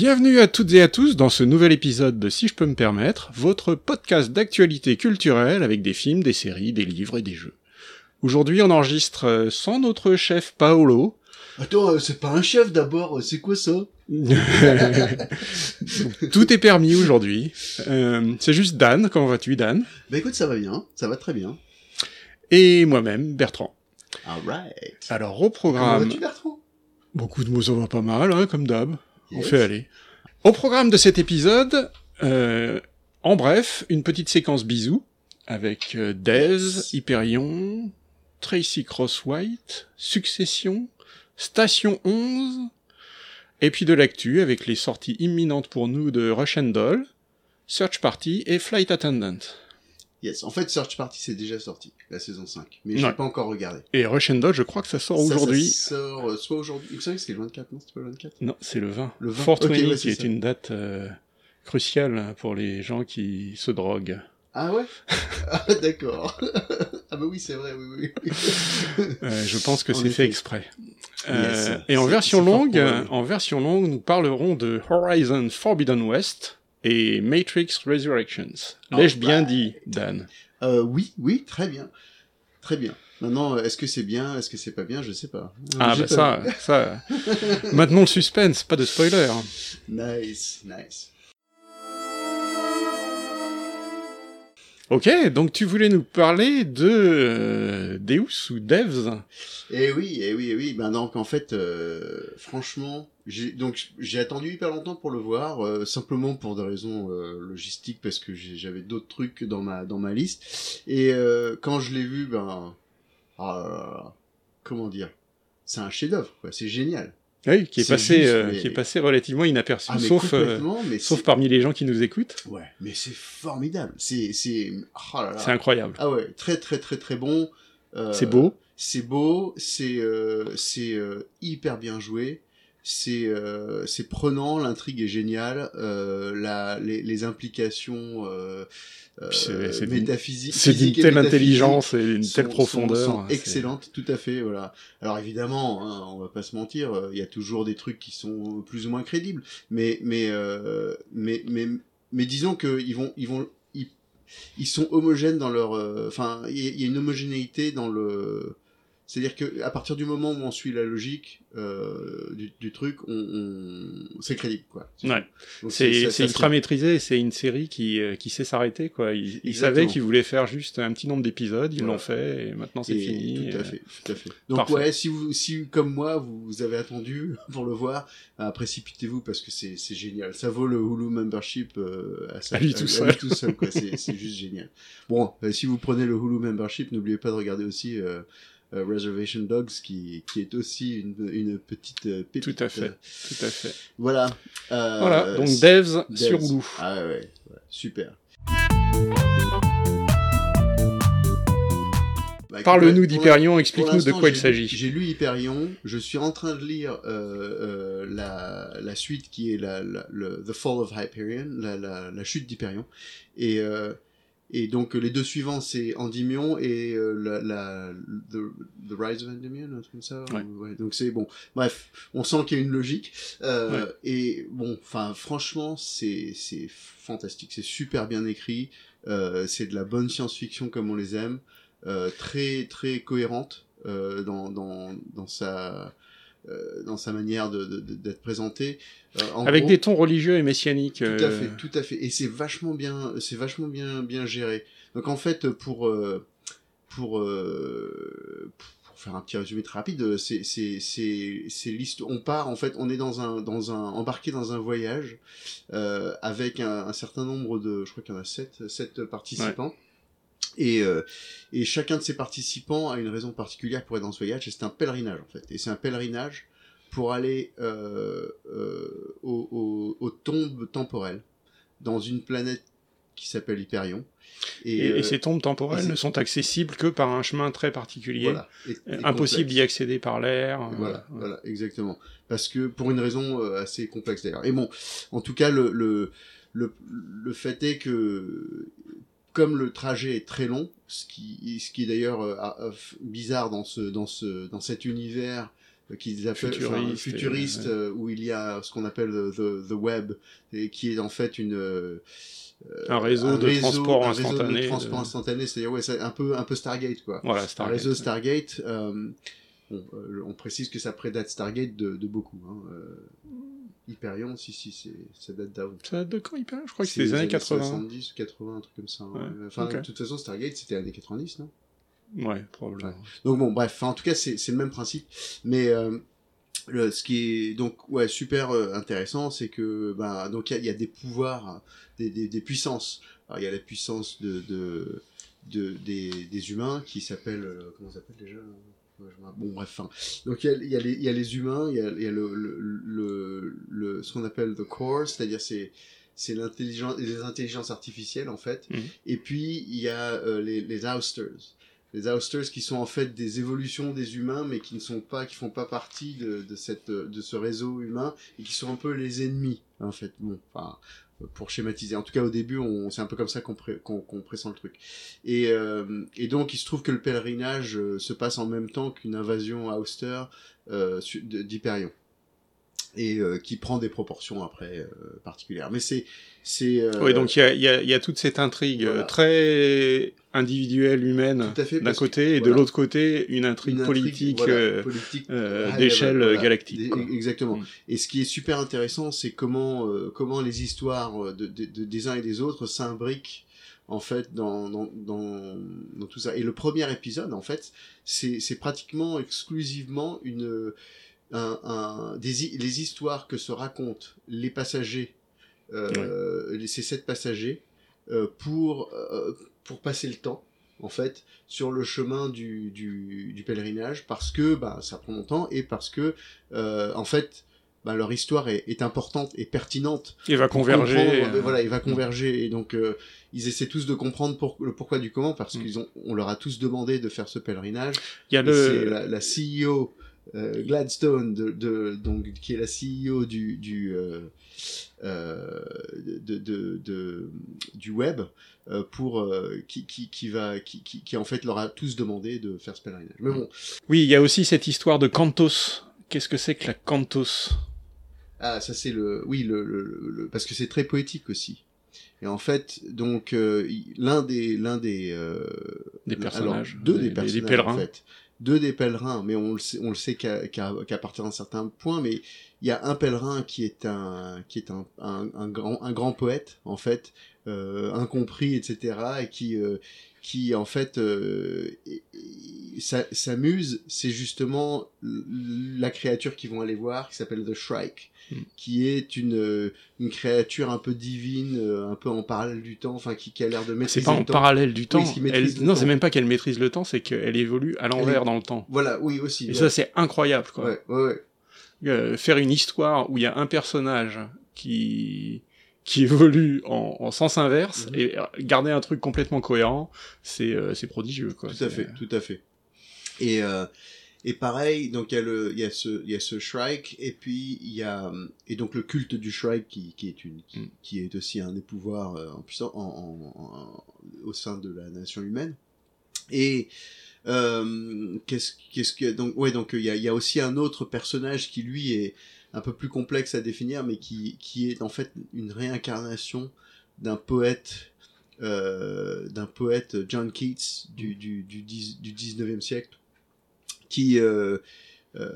Bienvenue à toutes et à tous dans ce nouvel épisode de Si je peux me permettre, votre podcast d'actualité culturelle avec des films, des séries, des livres et des jeux. Aujourd'hui, on enregistre euh, sans notre chef Paolo. Attends, euh, c'est pas un chef d'abord, euh, c'est quoi ça? Tout est permis aujourd'hui. Euh, c'est juste Dan. Comment vas-tu, Dan? Bah écoute, ça va bien, ça va très bien. Et moi-même, Bertrand. Alright. Alors, au Comment programme... vas-tu Bertrand? Beaucoup de mots, ça va pas mal, hein, comme d'hab. On fait aller. Au programme de cet épisode, euh, en bref, une petite séquence bisous avec euh, Dez, Hyperion, Tracy Crosswhite, Succession, Station 11, et puis de l'actu avec les sorties imminentes pour nous de Russian Doll, Search Party et Flight Attendant. Yes, en fait Search Party c'est déjà sorti, la saison 5, mais je Ouais. l'ai pas encore regardé. Et Russian Doll, je crois que ça sort Ça, ça aujourd'hui. sort euh, soit aujourd'hui, me semble que c'était le 24, non? C'était pas le 24 Non, c'est le 20. Le 20. 420, Ok, ouais, qui c'est est une date euh, cruciale pour les gens qui se droguent. Ah ouais? Ah d'accord. ah bah oui, c'est vrai, oui, oui. Euh, je pense que c'est fait exprès. Yes. et en C'est- version c'est fort longue, en version longue, nous parlerons de Horizon Forbidden West et Matrix Resurrections. L'ai-je bien dit, Dan? Euh, oui, oui, très bien. Très bien. Maintenant, est-ce que c'est bien, est-ce que c'est pas bien, je sais pas. Ah bah pas ça, ça. Maintenant le suspense, pas de spoiler. Nice, nice. Ok, donc tu voulais nous parler de euh, Deus ou Devs? Eh oui, eh oui, eh oui. Ben donc en fait, euh, franchement, j'ai donc j'ai attendu hyper longtemps pour le voir, euh, simplement pour des raisons euh, logistiques parce que j'avais d'autres trucs dans ma dans ma liste. Et euh, quand je l'ai vu, ben, ah comment dire, c'est un chef-d'œuvre. C'est génial. Oui, qui est passé, euh, qui est passé relativement inaperçu, Ah sauf, euh, sauf parmi les gens qui nous écoutent. Ouais, mais c'est formidable. C'est c'est oh là là. C'est incroyable. Ah ouais, très très très très bon. Euh, C'est beau. C'est beau, c'est c'est hyper bien joué, c'est euh, c'est prenant, l'intrigue est géniale, euh, la les, les implications euh, euh, métaphysiques, C'est d'une telle intelligence et sont- telle sont- profondeur. sont c'est- excellentes, tout à fait, voilà. Alors évidemment, hein, on va pas se mentir, euh, il y a toujours des trucs qui sont plus ou moins crédibles, mais mais euh, mais mais mais disons que ils vont ils vont ils, ils sont homogènes dans leur, euh, enfin il y, a- il y a une homogénéité dans le, c'est-à-dire que à partir du moment où on suit la logique euh, du, du truc, on, on- c'est crédible quoi. Ouais. C'est ultra maîtrisé, c'est une série qui, euh, qui sait s'arrêter, quoi. Ils, savaient qu'ils voulaient faire juste un petit nombre d'épisodes, ils l'ont fait, et maintenant c'est fini. Tout à euh, fait, tout à fait. Donc parfait. ouais, si vous, si comme moi, vous avez attendu pour le voir, euh, précipitez-vous parce que c'est c'est génial. Ça vaut le Hulu membership euh, à, sa- À lui tout seul. tout seul, quoi. C'est c'est juste génial. Bon, euh, si vous prenez le Hulu membership, n'oubliez pas de regarder aussi euh, Reservation Dogs, qui qui est aussi une, une petite euh, pépite. Tout à fait, tout à fait. Voilà. Euh, voilà, donc Devs, Devs. sur Hulu. Ah ouais, ouais, super. Bah, Parle-nous d'Hyperion, explique-nous de quoi il s'agit. J'ai lu Hyperion, je suis en train de lire euh, euh, la, la suite qui est la, la- le The Fall of Hyperion, la, chute d'Hyperion. Et, euh, et donc les deux suivants, c'est Endymion et euh, la, la, the, the Rise of Endymion, un truc comme ça. Ouais. ou- ouais, donc c'est bon. Bref, on sent qu'il y a une logique. Euh, Ouais. Et bon, enfin, franchement, c'est c'est fantastique, c'est super bien écrit. Euh, c'est de la bonne science-fiction comme on les aime, euh, très très cohérente euh, dans, dans, dans sa euh, dans sa manière de- de- de- d'être présenté. Euh, en Avec gros- des tons religieux et messianiques. tout à euh, fait, tout à fait. Et c'est vachement bien, c'est vachement bien, bien géré. Donc en fait, pour euh, pour euh, pour faire un petit résumé très rapide, c'est c'est liste. On part en fait, on est dans un dans un embarqué dans un voyage euh, avec un, un certain nombre de, je crois qu'il y en a sept sept participants. Et, euh, et chacun de ces participants a une raison particulière pour être dans ce voyage, et c'est un pèlerinage en fait. Et c'est un pèlerinage pour aller euh, euh, aux, aux- aux tombes temporelles dans une planète qui s'appelle Hyperion. Et, et, euh, ces tombes temporelles et ne sont accessibles que par un chemin très particulier. voilà, et- Euh, et Impossible d'y accéder par l'air. euh, Voilà, voilà, exactement. Parce que pour une raison assez complexe d'ailleurs. Et bon, en tout cas, le, le, le, le fait est que comme le trajet est très long, ce qui, ce qui est d'ailleurs euh, f- bizarre dans ce, dans ce, dans cet univers euh, qu'ils appellent enfin, Futuriste et- futuriste, ouais. euh, où il y a ce qu'on appelle the, the, web, et qui est en fait une euh, Un réseau de transport un réseau instantané. de de- transport instantané, c'est-à-dire ouais, c'est un peu un peu Stargate quoi Voilà, un Stargate. réseau Stargate. euh, euh, on précise que ça prédate Stargate de, de beaucoup. Hein. Euh, Hyperion, si, si, ça date d'avant. Ça date de quand, Hyperion? Je crois que C'est les années 80. 70, 80, un truc comme ça. hein. Ouais, Enfin, de toute façon, Stargate, c'était années 90, non? Ouais, probablement. Donc bon, bref, enfin, en tout cas, c'est, le même principe. Mais euh, le, ce qui est donc ouais super euh, intéressant, c'est que bah donc il y a- il y, a des pouvoirs, des, des, des puissances. Il y a la puissance de, de, de des, des humains qui s'appellent euh, comment ça s'appelle déjà? Bon bref, donc il y a, y, les- il y a les humains, il y a, il y a le, le, le, le- ce qu'on appelle the core, c'est-à-dire c'est c'est l'intelligence les intelligences artificielles en fait. Mhm. Et puis il y a euh, les, les ousters les ousters qui sont en fait des évolutions des humains mais qui ne sont pas qui font pas partie de, de cette de ce réseau humain et qui sont un peu les ennemis en fait bon enfin pour schématiser. En tout cas au début on c'est un peu comme ça qu'on qu'on qu'on pressent le truc. Et euh, et donc il se trouve que le pèlerinage euh, se passe en même temps qu'une invasion ouster euh, su- de- d'Hyperion et euh, qui prend des proportions après euh, particulières mais c'est c'est euh, Oui, donc il y a, y, a, y a toute cette intrigue Voilà. très individuelle, humaine, d'un que- côté, et de l'autre côté, une intrigue une intrigue, politique voilà, euh, politique euh, d'échelle galactique. Quoi. Exactement. Mm. Et ce qui est super intéressant, c'est comment euh, comment les histoires de, de- de- des uns et des autres s'imbriquent en fait dans, dans, dans, dans tout ça. Et le premier épisode, en fait, c'est c'est pratiquement exclusivement une un, un- des, les histoires que se racontent les passagers, euh, ces sept passagers, euh, pour euh, pour passer le temps en fait sur le chemin du, du, du pèlerinage parce que bah, ça prend longtemps et parce que en fait bah, leur histoire est, est importante et pertinente Il va converger. euh, voilà il va converger et donc euh, ils essaient tous de comprendre pour, le pourquoi du comment parce Mm. qu'ils ont on leur a tous demandé de faire ce pèlerinage Il y a le... la, la CEO euh, Gladstone de, de donc qui est la CEO du du euh, euh, de, du web pour qui, qui, qui va qui, qui, en fait leur a tous demandé de faire ce pèlerinage. Mais bon, Oui, il y a aussi cette histoire de Cantos. Qu'est-ce que c'est que la Cantos ah ça c'est le oui le, le, parce que c'est très poétique aussi. Et en fait, donc euh, l'un des l'un des euh, Des alors, personnages, deux des- des des personnages pèlerins. en fait, deux des pèlerins, mais on le sait, sait qu'à partir d'un certain point, mais il y a un pèlerin qui est un qui est un, un, un grand un grand poète en fait, euh, incompris etc. et qui euh, qui en fait euh, s'amuse, c'est justement la créature qu'ils vont aller voir qui s'appelle The Shrike, Mm. qui est une euh, une créature un peu divine, euh, un peu en parallèle du temps, enfin qui, qui a l'air de C'est maîtriser pas en le temps. parallèle du temps. maîtrise Elle- le Non, c'est même pas qu'elle maîtrise le temps, c'est qu'elle évolue à l'envers est- dans le temps. Voilà, oui aussi. Et ouais. ça, c'est incroyable, quoi. ouais, ouais, ouais. Euh, faire une histoire où il y a un personnage qui qui évolue en, en sens inverse Mhm. et euh, garder un truc complètement cohérent, c'est euh, c'est prodigieux, quoi. Tout à fait, tout à fait. Et euh, et pareil, donc il y a le il y a ce il y a ce Shrike et puis il y a et donc le culte du Shrike qui, qui est une qui, Mm. qui est aussi un des pouvoirs euh, en puissance en, en- en- au sein de la nation humaine. Et euh, ouais donc il y a aussi un autre personnage qui lui est un peu plus complexe à définir mais qui qui est en fait une réincarnation d'un poète euh, d'un poète John Keats du, du, du, 10 du 19e siècle qui, euh, euh,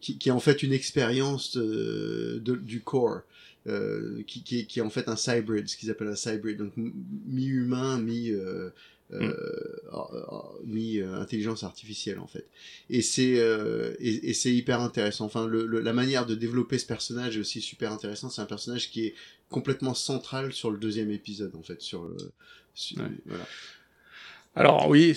qui, qui est en fait une expérience de, du corps euh, qui, qui, qui est en fait un cybrid, ce qu'ils appellent un cybrid, donc mi-humain, mi, euh, euh, euh, euh, intelligence artificielle en fait. Et c'est et, et c'est hyper intéressant. Enfin, le, le- la manière de développer ce personnage est aussi super intéressant. C'est un personnage qui est complètement central sur le deuxième épisode en fait, sur le. sur- Ouais. voilà. Alors oui,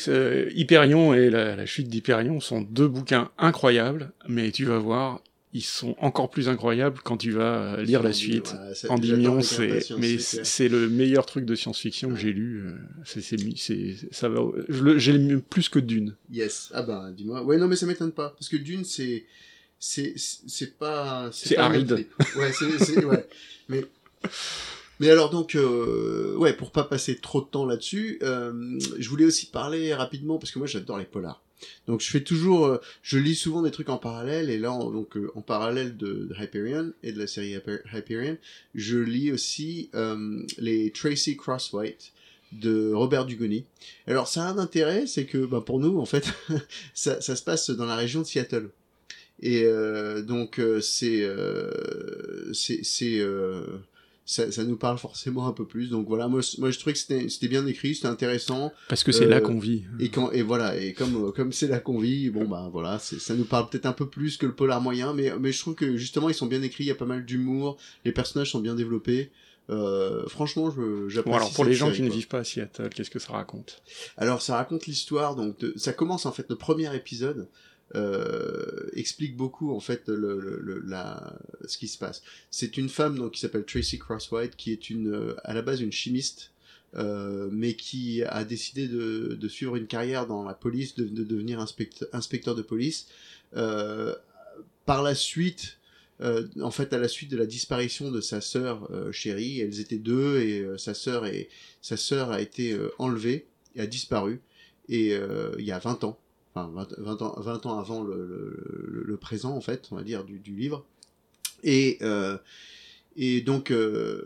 Hyperion et la, la chute d'Hyperion sont deux bouquins incroyables, mais tu vas voir, ils sont encore plus incroyables quand tu vas euh, lire la suite. Endymion, c'est mais c'est le meilleur truc de science-fiction que j'ai lu. euh, C'est c'est ça va. J'ai plus que Dune. Yes. Ah ben, dis-moi. Ouais, non, mais ça m'étonne pas. Parce que Dune, c'est. C'est c'est pas. C'est aride. Ouais, c'est. c'est- Ouais. Mais. Mais alors donc, euh, ouais, pour pas passer trop de temps là-dessus, euh, je voulais aussi parler rapidement parce que moi j'adore les polars. Donc je fais toujours, euh, je lis souvent des trucs en parallèle et là en- donc euh, en parallèle de, Hyperion et de la série Hyper- Hyperion, je lis aussi euh, les Tracy Crosswhite de Robert Dugoni. Alors ça a un intérêt, c'est que bah, pour nous en fait, ça, se passe dans la région de Seattle. Et euh, donc euh, c'est euh, c'est ça, ça nous parle forcément un peu plus. Donc voilà, moi, moi je trouvais que c'était bien écrit, c'était intéressant. Parce que c'est Euh, là qu'on vit. Et quand et voilà et comme euh, comme c'est là qu'on vit, bon bah voilà, ça nous parle peut-être un peu plus que le polar moyen, mais mais je trouve que justement ils sont bien écrits, il y a pas mal d'humour, les personnages sont bien développés. Euh, franchement, j'apprécie. Bon, alors pour les gens série, qui ne vivent pas à Seattle, qu'est-ce que ça raconte? Alors ça raconte l'histoire, donc de- ça commence en fait le premier épisode euh, explique beaucoup en fait le, le- la, ce qui se passe. C'est une femme donc qui s'appelle Tracy Crosswhite qui est une à la base une chimiste. euh, mais qui a décidé de, de suivre une carrière dans la police, de, de devenir inspecteur, inspecteur de police. Euh, par la suite, euh, en fait, à la suite de la disparition de sa sœur euh, chérie, elles étaient deux et euh, sa sœur et sa sœur a été euh, enlevée et a disparu. Et il y a 20 ans, enfin 20, 20 ans, 20 ans avant le, le, le présent en fait, on va dire du, du livre. Et euh, et donc euh,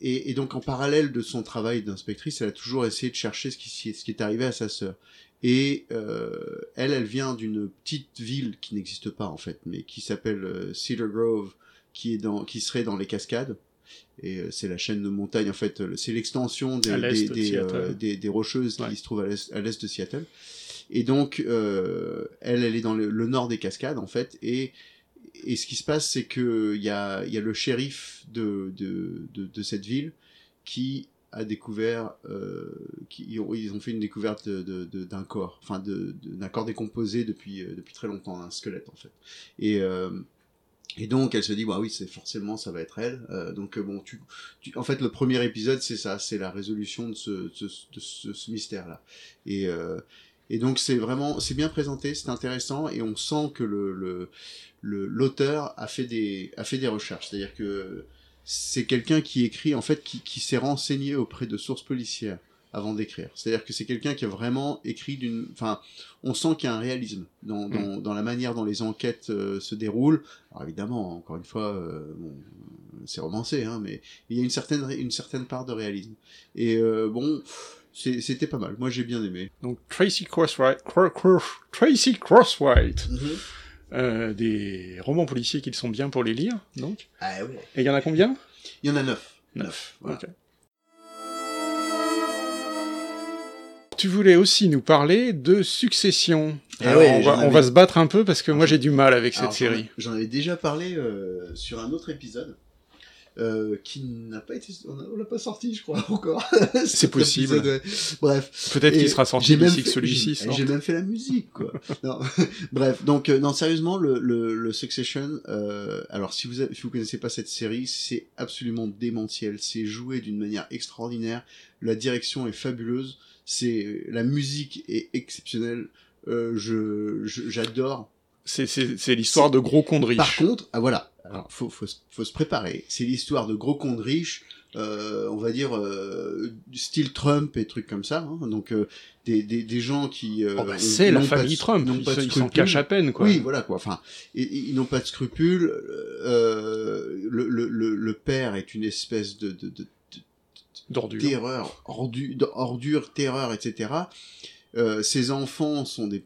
et, et donc en parallèle de son travail d'inspectrice, elle a toujours essayé de chercher ce qui, ce qui est arrivé à sa sœur. Et euh, elle, elle vient d'une petite ville qui n'existe pas en fait, mais qui s'appelle euh, Cedar Grove, qui est dans, qui serait dans les Cascades. Et euh, c'est la chaîne de montagnes en fait, euh, c'est l'extension des, de euh, des, des rocheuses Ouais. qui se trouvent à l'est de Seattle. Et donc euh, elle, elle est dans le, nord des Cascades en fait, et et ce qui se passe, c'est que il y a, y a le shérif de, de, de, cette ville qui a découvert, euh, qui, ils, ont, fait une découverte de- d'un corps, enfin de- d'un corps décomposé depuis, euh, depuis très longtemps, un squelette en fait. Et, et donc elle se dit, bah oui, c'est forcément ça va être elle. Donc bon, tu, en fait le premier épisode c'est ça, c'est la résolution de ce, de ce, ce mystère-là. Et, et donc c'est vraiment, c'est bien présenté, c'est intéressant et on sent que le, le le- l'auteur a fait des a fait des recherches. C'est à dire que c'est quelqu'un qui écrit en fait qui, qui s'est renseigné auprès de sources policières avant d'écrire. C'est à dire que c'est quelqu'un qui a vraiment écrit d'une enfin on sent qu'il y a un réalisme dans, dans, dans la manière dont les enquêtes euh, se déroulent. Alors évidemment encore une fois euh, bon, c'est romancé hein, mais il y a une certaine une certaine part de réalisme. Et euh, bon c'était pas mal moi j'ai bien aimé Donc Tracy Crosswhite, Cro- Cro- Tracy Crosswhite, euh, des romans policiers qui sont bien pour les lire, donc. ah ouais Et il y en a combien? Il y en a neuf Neuf. voilà. Tu voulais aussi nous parler de Succession. Alors, ouais, on, va, on avais- va se battre un peu parce que moi j'ai du mal avec cette Alors, série. J'en avais déjà parlé euh, sur un autre épisode. Euh, qui n'a pas été, on l'a pas sorti, je crois encore. Cet possible. épisode, ouais. Bref, Peut-être qu'il sera sorti d'ici que celui-ci j'ai- même fait la musique, quoi. non. Bref, donc euh, non, sérieusement, le, le, le Succession. Euh, alors, si vous avez- si vous connaissez pas cette série, c'est absolument démentiel. C'est joué d'une manière extraordinaire. La direction est fabuleuse. C'est la musique est exceptionnelle. Euh, je j'adore. C'est- C'est c'est l'histoire de gros cons de riches. Par contre, ah voilà, alors faut, faut, se- faut se préparer. C'est l'histoire de gros cons de riches, euh, on va dire euh, style Trump et trucs comme ça. hein. Donc euh, des, des, des gens qui euh, Oh bah, c'est la pas famille de- Trump, ils, pas de ils s'en cachent à peine, quoi. Oui, voilà quoi. Enfin, et- et ils n'ont pas de scrupules. Euh, le, le, le, le père est une espèce de, de, de D'ordure. terreur, ordu, de- ordure, terreur, etc. Euh, ces enfants sont des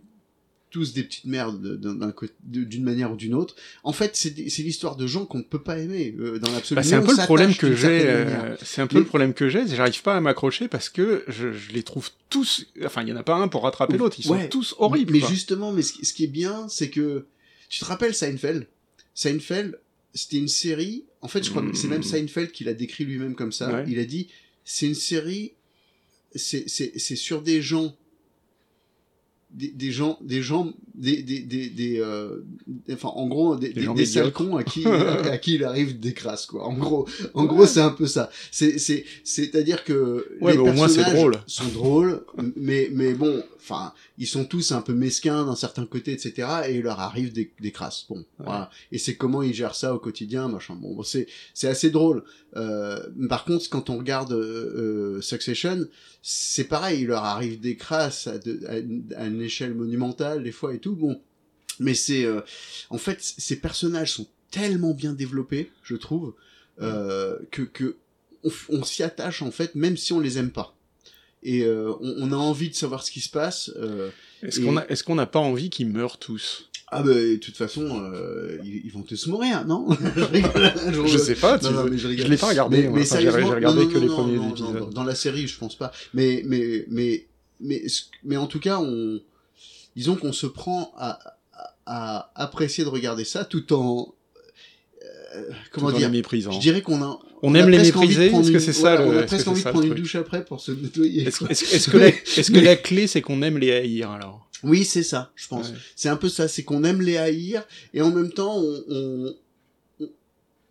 tous des petites merdes d'une manière ou d'une autre. En fait, c'est l'histoire de gens qu'on ne peut pas aimer euh, dans l'absolu. Bah, c'est un peu le problème que j'ai. euh, c'est un peu Mais- le problème que j'ai. c'est J'arrive pas à m'accrocher parce que je, je les trouve tous. Enfin, il y en a pas un pour rattraper l'autre. Ils sont tous horribles. Mais quoi. justement, mais ce, qui- ce qui est bien, c'est que tu te rappelles Seinfeld? Seinfeld, c'était une série. En fait, je crois que c'est même Seinfeld qui l'a décrit lui-même comme ça. Hmm. Ouais. Il a dit c'est une série. C'est c'est- c'est sur des gens des, des gens, des gens, des, des, des, des, euh, enfin, en gros, des, Des des, gens des sales cons à qui, à qui il arrive des crasses, quoi. En gros, en gros, c'est un peu ça. C'est, c'est, c'est-à-dire que Ouais, les mais au moins, c'est personnages drôle. sont drôles, mais, mais bon, enfin, ils sont tous un peu mesquins d'un certain côté, etc. Et il leur arrive des, des crasses. Bon, voilà. Et c'est comment ils gèrent ça au quotidien, machin. Bon, bon, c'est, c'est assez drôle. Euh, par contre, quand on regarde euh, Succession, c'est pareil, il leur arrive des crasses à, de- à une, à une échelle monumentale des fois et tout. Bon, mais c'est, euh, en fait, ces personnages sont tellement bien développés, je trouve, euh, que que on, f- on s'y attache en fait, même si on les aime pas. Et euh, on, on a envie de savoir ce qui se passe. euh, Est-ce Et- qu'on a, est-ce qu'on n'a pas envie qu'ils meurent tous? Ah bah de toute façon, euh, ils, ils vont tous mourir, non? Je rigole. Je sais pas, tu Non, veux- mais je je l'ai pas regardé. Mais, moi. mais Enfin, j'ai- regardé non, que les premiers épisodes. dans, la série, je pense pas. Mais mais mais mais mais en tout cas, on disons qu'on se prend à, à, à apprécier de regarder ça tout en comment Tout en dire les méprisant. Je dirais qu'on a On aime les mépriser Est-ce que c'est ça On a presque envie de prendre une douche après pour se nettoyer. Est-ce que, la, est-ce que la clé, c'est qu'on aime les haïr, alors? Oui, c'est ça, je pense. Ouais. C'est un peu ça, c'est qu'on aime les haïr et en même temps on, on,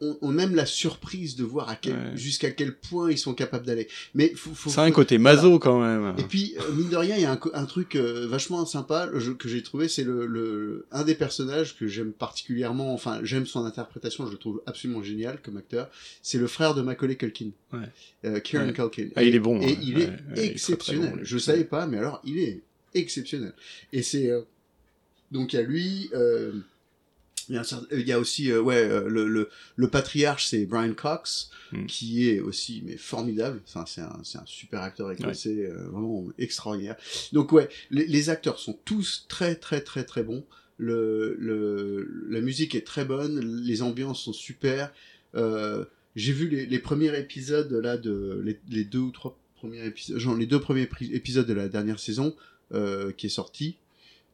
on, on aime la surprise de voir à quel, Ouais. jusqu'à quel point ils sont capables d'aller. Mais faut, faut, Ça a un faut- côté maso, quand même. Et puis euh, mine de rien, il y a un, un truc euh, vachement sympa que j'ai trouvé, c'est le, le un des personnages que j'aime particulièrement. Enfin, j'aime son interprétation, je le trouve absolument génial comme acteur. C'est le frère de Macaulay Culkin, Ouais. euh, Kieran Ouais. Culkin. Ah, il est bon, Et ouais. il est ouais, il exceptionnel. bon, je savais pas, mais alors il est exceptionnel. Et c'est euh, donc il y a lui. euh, il y a, un certain- il y a aussi euh, ouais euh, le, le, le patriarche c'est Brian Cox Mm. qui est aussi mais formidable. Enfin c'est un, c'est un super acteur écossais euh, vraiment extraordinaire. Donc ouais les, les acteurs sont tous très très très très bons. Le, le la musique est très bonne. Les ambiances sont super. Euh, j'ai vu les, les premiers épisodes là de les, les deux ou trois premiers épisodes genre les deux premiers épisodes de la dernière saison euh, qui est sortie euh,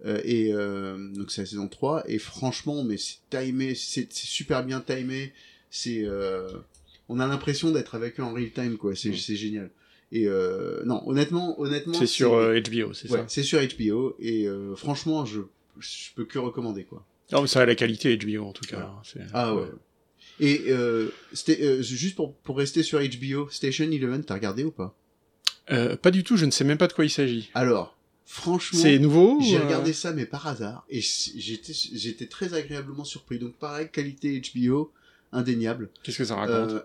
et euh, donc c'est la saison 3 et franchement mais c'est timé c'est super bien timé. C'est euh, on a l'impression d'être avec eux en real time quoi. C'est Mm. c'est génial. Et euh, non honnêtement honnêtement C'est sur euh, HBO, c'est ouais, ça? c'est sur HBO et euh, franchement je je peux que recommander quoi. Non, mais ça a la qualité HBO, en tout cas. hein, ah ouais. Et euh, c'était euh, juste pour pour rester sur HBO Station Eleven t'as regardé ou pas? Euh, pas du tout, je ne sais même pas de quoi il s'agit. alors franchement C'est nouveau J'ai euh, regardé ça, mais par hasard, et j'étais j'étais très agréablement surpris. Donc pareil, qualité HBO, indéniable. Qu'est-ce que ça raconte? Euh,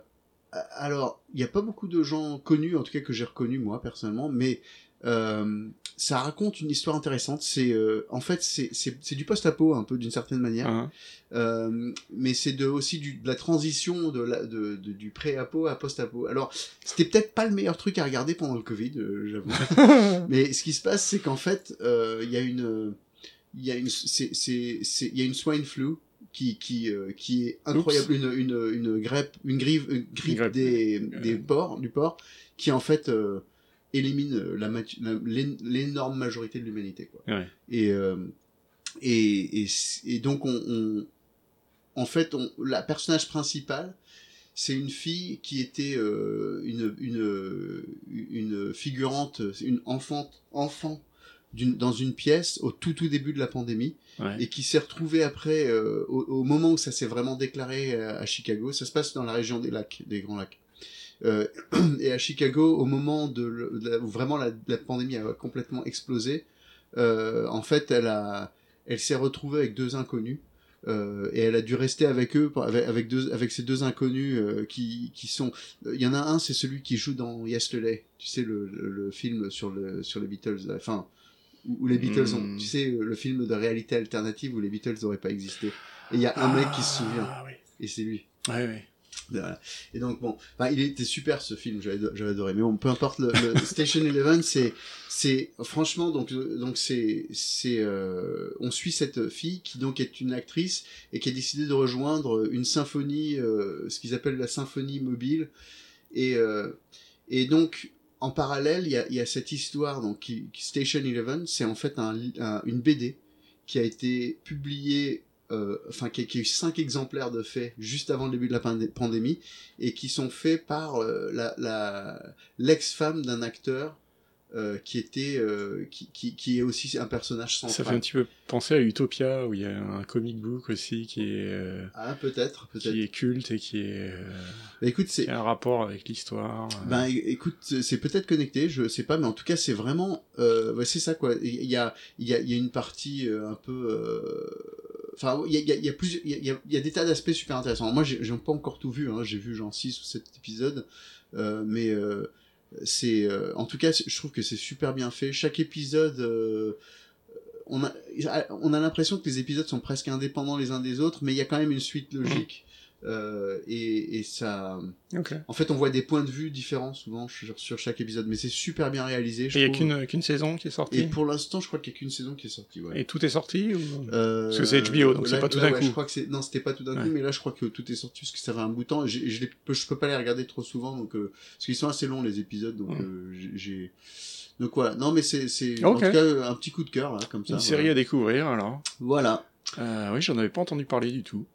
alors, il n'y a pas beaucoup de gens connus, en tout cas que j'ai reconnus moi personnellement, mais euh, ça raconte une histoire intéressante. C'est euh, en fait c'est du post-apo un peu d'une certaine manière, Hein euh, mais c'est de aussi du, de la transition de la de, de- du pré-apo à post-apo. Alors c'était peut-être pas le meilleur truc à regarder pendant le Covid, euh, j'avoue. Mais ce qui se passe, c'est qu'en fait, il y a une, il y a une, c'est, il y a une swine flu qui, qui, qui est incroyable, une, une, une grippe, une grippe, une grippe grippe. des, des porcs, du porc, qui en fait élimine l'é- l'énorme majorité de l'humanité, quoi. Ouais. Et, euh, et, et, et donc on, on- en fait, on, la personnage principale, c'est une fille qui était euh, une, une, une figurante, une enfant, dans une pièce au tout tout début de la pandémie Ouais. et qui s'est retrouvée après euh, au, au moment où ça s'est vraiment déclaré à, à Chicago. Ça se passe dans la région des lacs, des Grands Lacs. Euh, et à Chicago, au moment de, le- de la- où vraiment la, la pandémie a complètement explosé, euh, en fait, elle a, elle s'est retrouvée avec deux inconnus. euh, et elle a dû rester avec eux, avec, avec, deux, avec ces deux inconnus qui, qui sont. Il y en a un, c'est celui qui joue dans Yesterday, tu sais le, le, le film sur le sur les Beatles, enfin où, où les Beatles ont, Hmm. tu sais le film de réalité alternative où les Beatles n'auraient pas existé. Et il y a un mec qui se souvient, Ah, oui. et c'est lui. Ouais, ouais. Voilà. Et donc bon, enfin, il était super ce film, j'avais adoré. Mais bon, peu importe le, le Station Eleven, c'est c'est franchement donc euh, donc c'est c'est euh, on suit cette fille qui donc est une actrice et qui a décidé de rejoindre une symphonie, euh, ce qu'ils appellent la symphonie mobile. Et euh, et donc en parallèle, il y a, il y a cette histoire donc qui, Station Eleven, c'est en fait un, li- un- une BD qui a été publiée euh, enfin qui a, qui a eu cinq exemplaires de faits juste avant le début de la pandé- pandémie et qui sont faits par euh, la la- l'ex-femme d'un acteur euh, qui était euh, qui, qui, qui est aussi un personnage central. Ça fait un petit peu penser à Utopia, où il y a un comic book aussi qui est, euh, Ah peut-être, peut-être. qui est culte et qui, est, euh, Bah, écoute, c'est a un rapport avec l'histoire. Ben écoute, c'est peut-être connecté, je sais pas, mais en tout cas c'est vraiment, euh, ouais, c'est ça quoi. Il y a, il y a, il y a une partie euh, un peu, euh, enfin il y a, des tas d'aspects super intéressants. Moi j'ai pas encore tout vu, hein. j'ai vu genre 6 ou 7 épisodes, euh, mais euh, c'est, euh, en tout cas je trouve que c'est super bien fait. Chaque épisode, on a l'impression que les épisodes sont presque indépendants les uns des autres, mais il y a quand même une suite logique. Euh, et, et ça, en fait, on voit des points de vue différents souvent sur, sur chaque épisode, mais c'est super bien réalisé. il n'y a qu'une qu'une saison qui est sortie. Et pour l'instant, je crois qu'il n'y a qu'une saison qui est sortie. Ouais. Et tout est sorti ou... Euh, Parce que c'est HBO, donc c'est pas tout d'un ouais, coup. Je crois que non, c'était pas tout d'un coup, mais là, je crois que tout est sorti parce que ça fait un bout de temps. Je, les peux, pas les regarder trop souvent, donc euh, parce qu'ils sont assez longs les épisodes, donc euh, j'ai-. Donc voilà. Non, mais c'est c'est en tout cas un petit coup de cœur là, comme ça. Une série à découvrir alors. Voilà. Oui, j'en avais pas entendu parler du tout.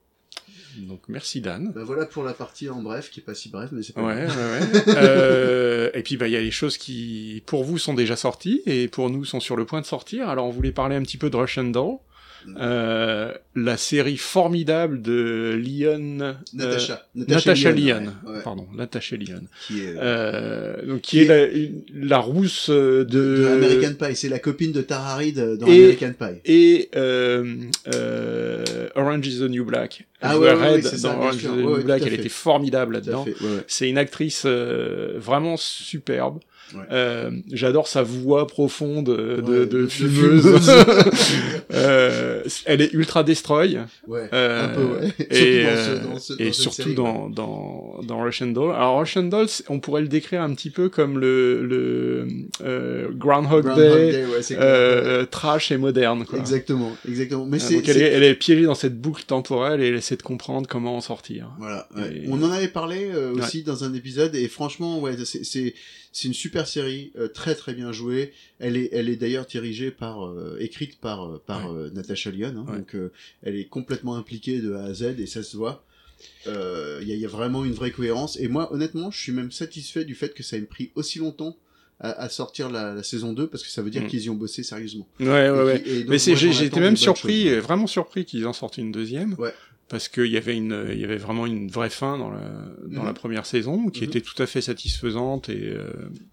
Donc merci Dan. Bah, voilà pour la partie en bref, qui est pas si bref, mais c'est pas Ouais, ouais, grave. ouais. Euh, et puis bah il y a les choses qui pour vous sont déjà sorties et pour nous sont sur le point de sortir. Alors on voulait parler un petit peu de Russian Doll, euh, la série formidable de Lyon. euh, Natasha. Natasha Lyonne, Lyon, ouais, ouais. pardon, Natasha Lyon, Qui est. euh, donc qui, Qui est, la, la rousse euh, de, de American Pie, c'est la copine de Tara Reid euh, dans Et- American Pie. et euh, euh, Orange is the New Black. Ah ouais, Red ça, dans bien Orange is the New Black, elle fait. était formidable là-dedans. C'est une actrice euh, vraiment superbe. Ouais. Euh, J'adore sa voix profonde euh, de, Ouais, de de fumeuse. fumeuse. Euh, elle est ultra destroy. Ouais, Euh, un peu, ouais. Et, surtout dans, ce, dans, ce, et dans cette surtout série, dans, dans, dans Russian Doll. Alors Russian Doll, on pourrait le décrire un petit peu comme le, le euh, Groundhog, Groundhog Day, Day, euh, trash et moderne. Quoi. Exactement, exactement. Mais c'est, elle est, c'est- elle est piégée dans cette boucle temporelle et elle essaie de comprendre comment en sortir. Voilà. Et- On en avait parlé aussi dans un épisode et franchement, ouais, c'est une super série, euh, très très bien jouée. Elle est elle est d'ailleurs dirigée par euh, écrite par euh, par Natasha Lyon, hein, Ouais. donc elle est complètement impliquée de A à Z et ça se voit. Il y, a, il y a vraiment une vraie cohérence et moi honnêtement, je suis même satisfait du fait que ça ait pris aussi longtemps à, sortir la, la saison 2 parce que ça veut dire Mm. qu'ils y ont bossé sérieusement. Ouais, ouais, Et ouais. qui- et donc, Mais des même surpris, vraiment surpris qu'ils en sortent une deuxième. Ouais. Parce qu'il y avait une, il y avait vraiment une vraie fin dans la, dans Mhm. la première saison, qui Mhm. était tout à fait satisfaisante et euh,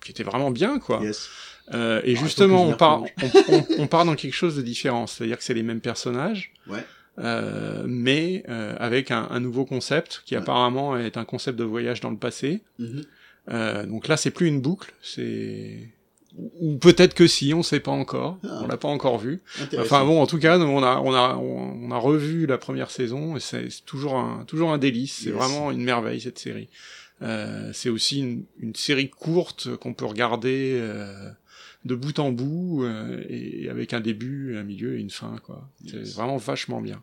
qui était vraiment bien, quoi. Yes. Euh, et Ah, justement, on part, on, on- on part dans quelque chose de différent, c'est-à-dire que c'est les mêmes personnages, Ouais. euh, mais euh, avec un, un nouveau concept qui Ouais. apparemment est un concept de voyage dans le passé. Mhm. Euh, donc là, c'est plus une boucle, c'est ou peut-être que si, on sait pas encore, Ah. on l'a pas encore vu. Enfin bon, en tout cas, on a on a on, a revu la première saison et c'est toujours un toujours un délice. C'est Yes. vraiment une merveille cette série. Euh, c'est aussi une, une série courte qu'on peut regarder euh, de bout en bout euh, et avec un début, un milieu et une fin quoi. C'est vraiment vachement bien.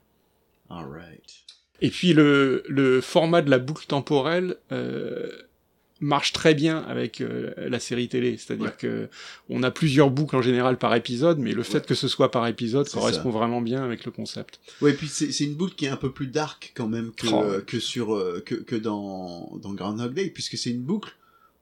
Alright. Et puis le, le format de la boucle temporelle euh, marche très bien avec euh, la série télé, c'est-à-dire Ouais. que on a plusieurs boucles en général par épisode, mais le fait que ce soit par épisode correspond ça. vraiment bien avec le concept. Ouais, et puis c'est une boucle qui est un peu plus dark quand même que, Oh. euh, que sur euh, que, que dans dans Groundhog Day, puisque c'est une boucle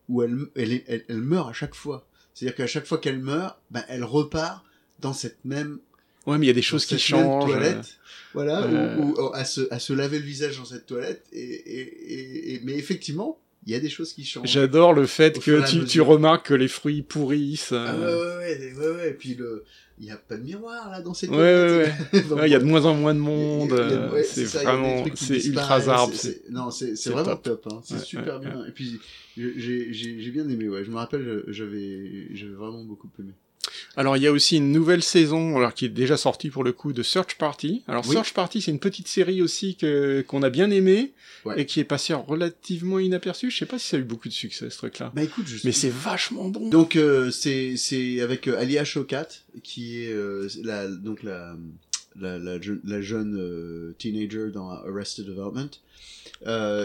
où elle elle, elle elle meurt à chaque fois. C'est-à-dire qu'à chaque fois qu'elle meurt, ben elle repart dans cette même Ouais, mais il y a des choses qui changent. toilette, voilà, euh. où, où- à se à se laver le visage dans cette toilette. Et, et, et, et- mais effectivement, il y a des choses qui changent. J'adore le fait que tu, tu remarques que les fruits pourrissent. Ah ouais, euh, ouais, ouais, ouais, ouais, Et puis le, il y a pas de miroir là dans cette Ouais, ouais, ouais, il y a de moins en moins de monde. euh, ouais, c'est vraiment, c'est ultra zarbe. Non, c'est vraiment top. top. hein, C'est super bien. Et puis j'ai- j'ai j'ai- j'ai bien aimé. Ouais, je me rappelle, j'avais j'avais vraiment beaucoup aimé. Alors il y a aussi une nouvelle saison, alors qui est déjà sortie pour le coup, de Search Party. Alors Oui. Search Party, c'est une petite série aussi que qu'on a bien aimée Ouais. et qui est passée relativement inaperçue. Je sais pas si ça a eu beaucoup de succès ce truc-là, Bah écoute, je mais c'est vachement bon. donc euh, c'est c'est avec euh, Alia qui est euh, la donc la la, la, je- la jeune euh, teenager dans Arrested Development.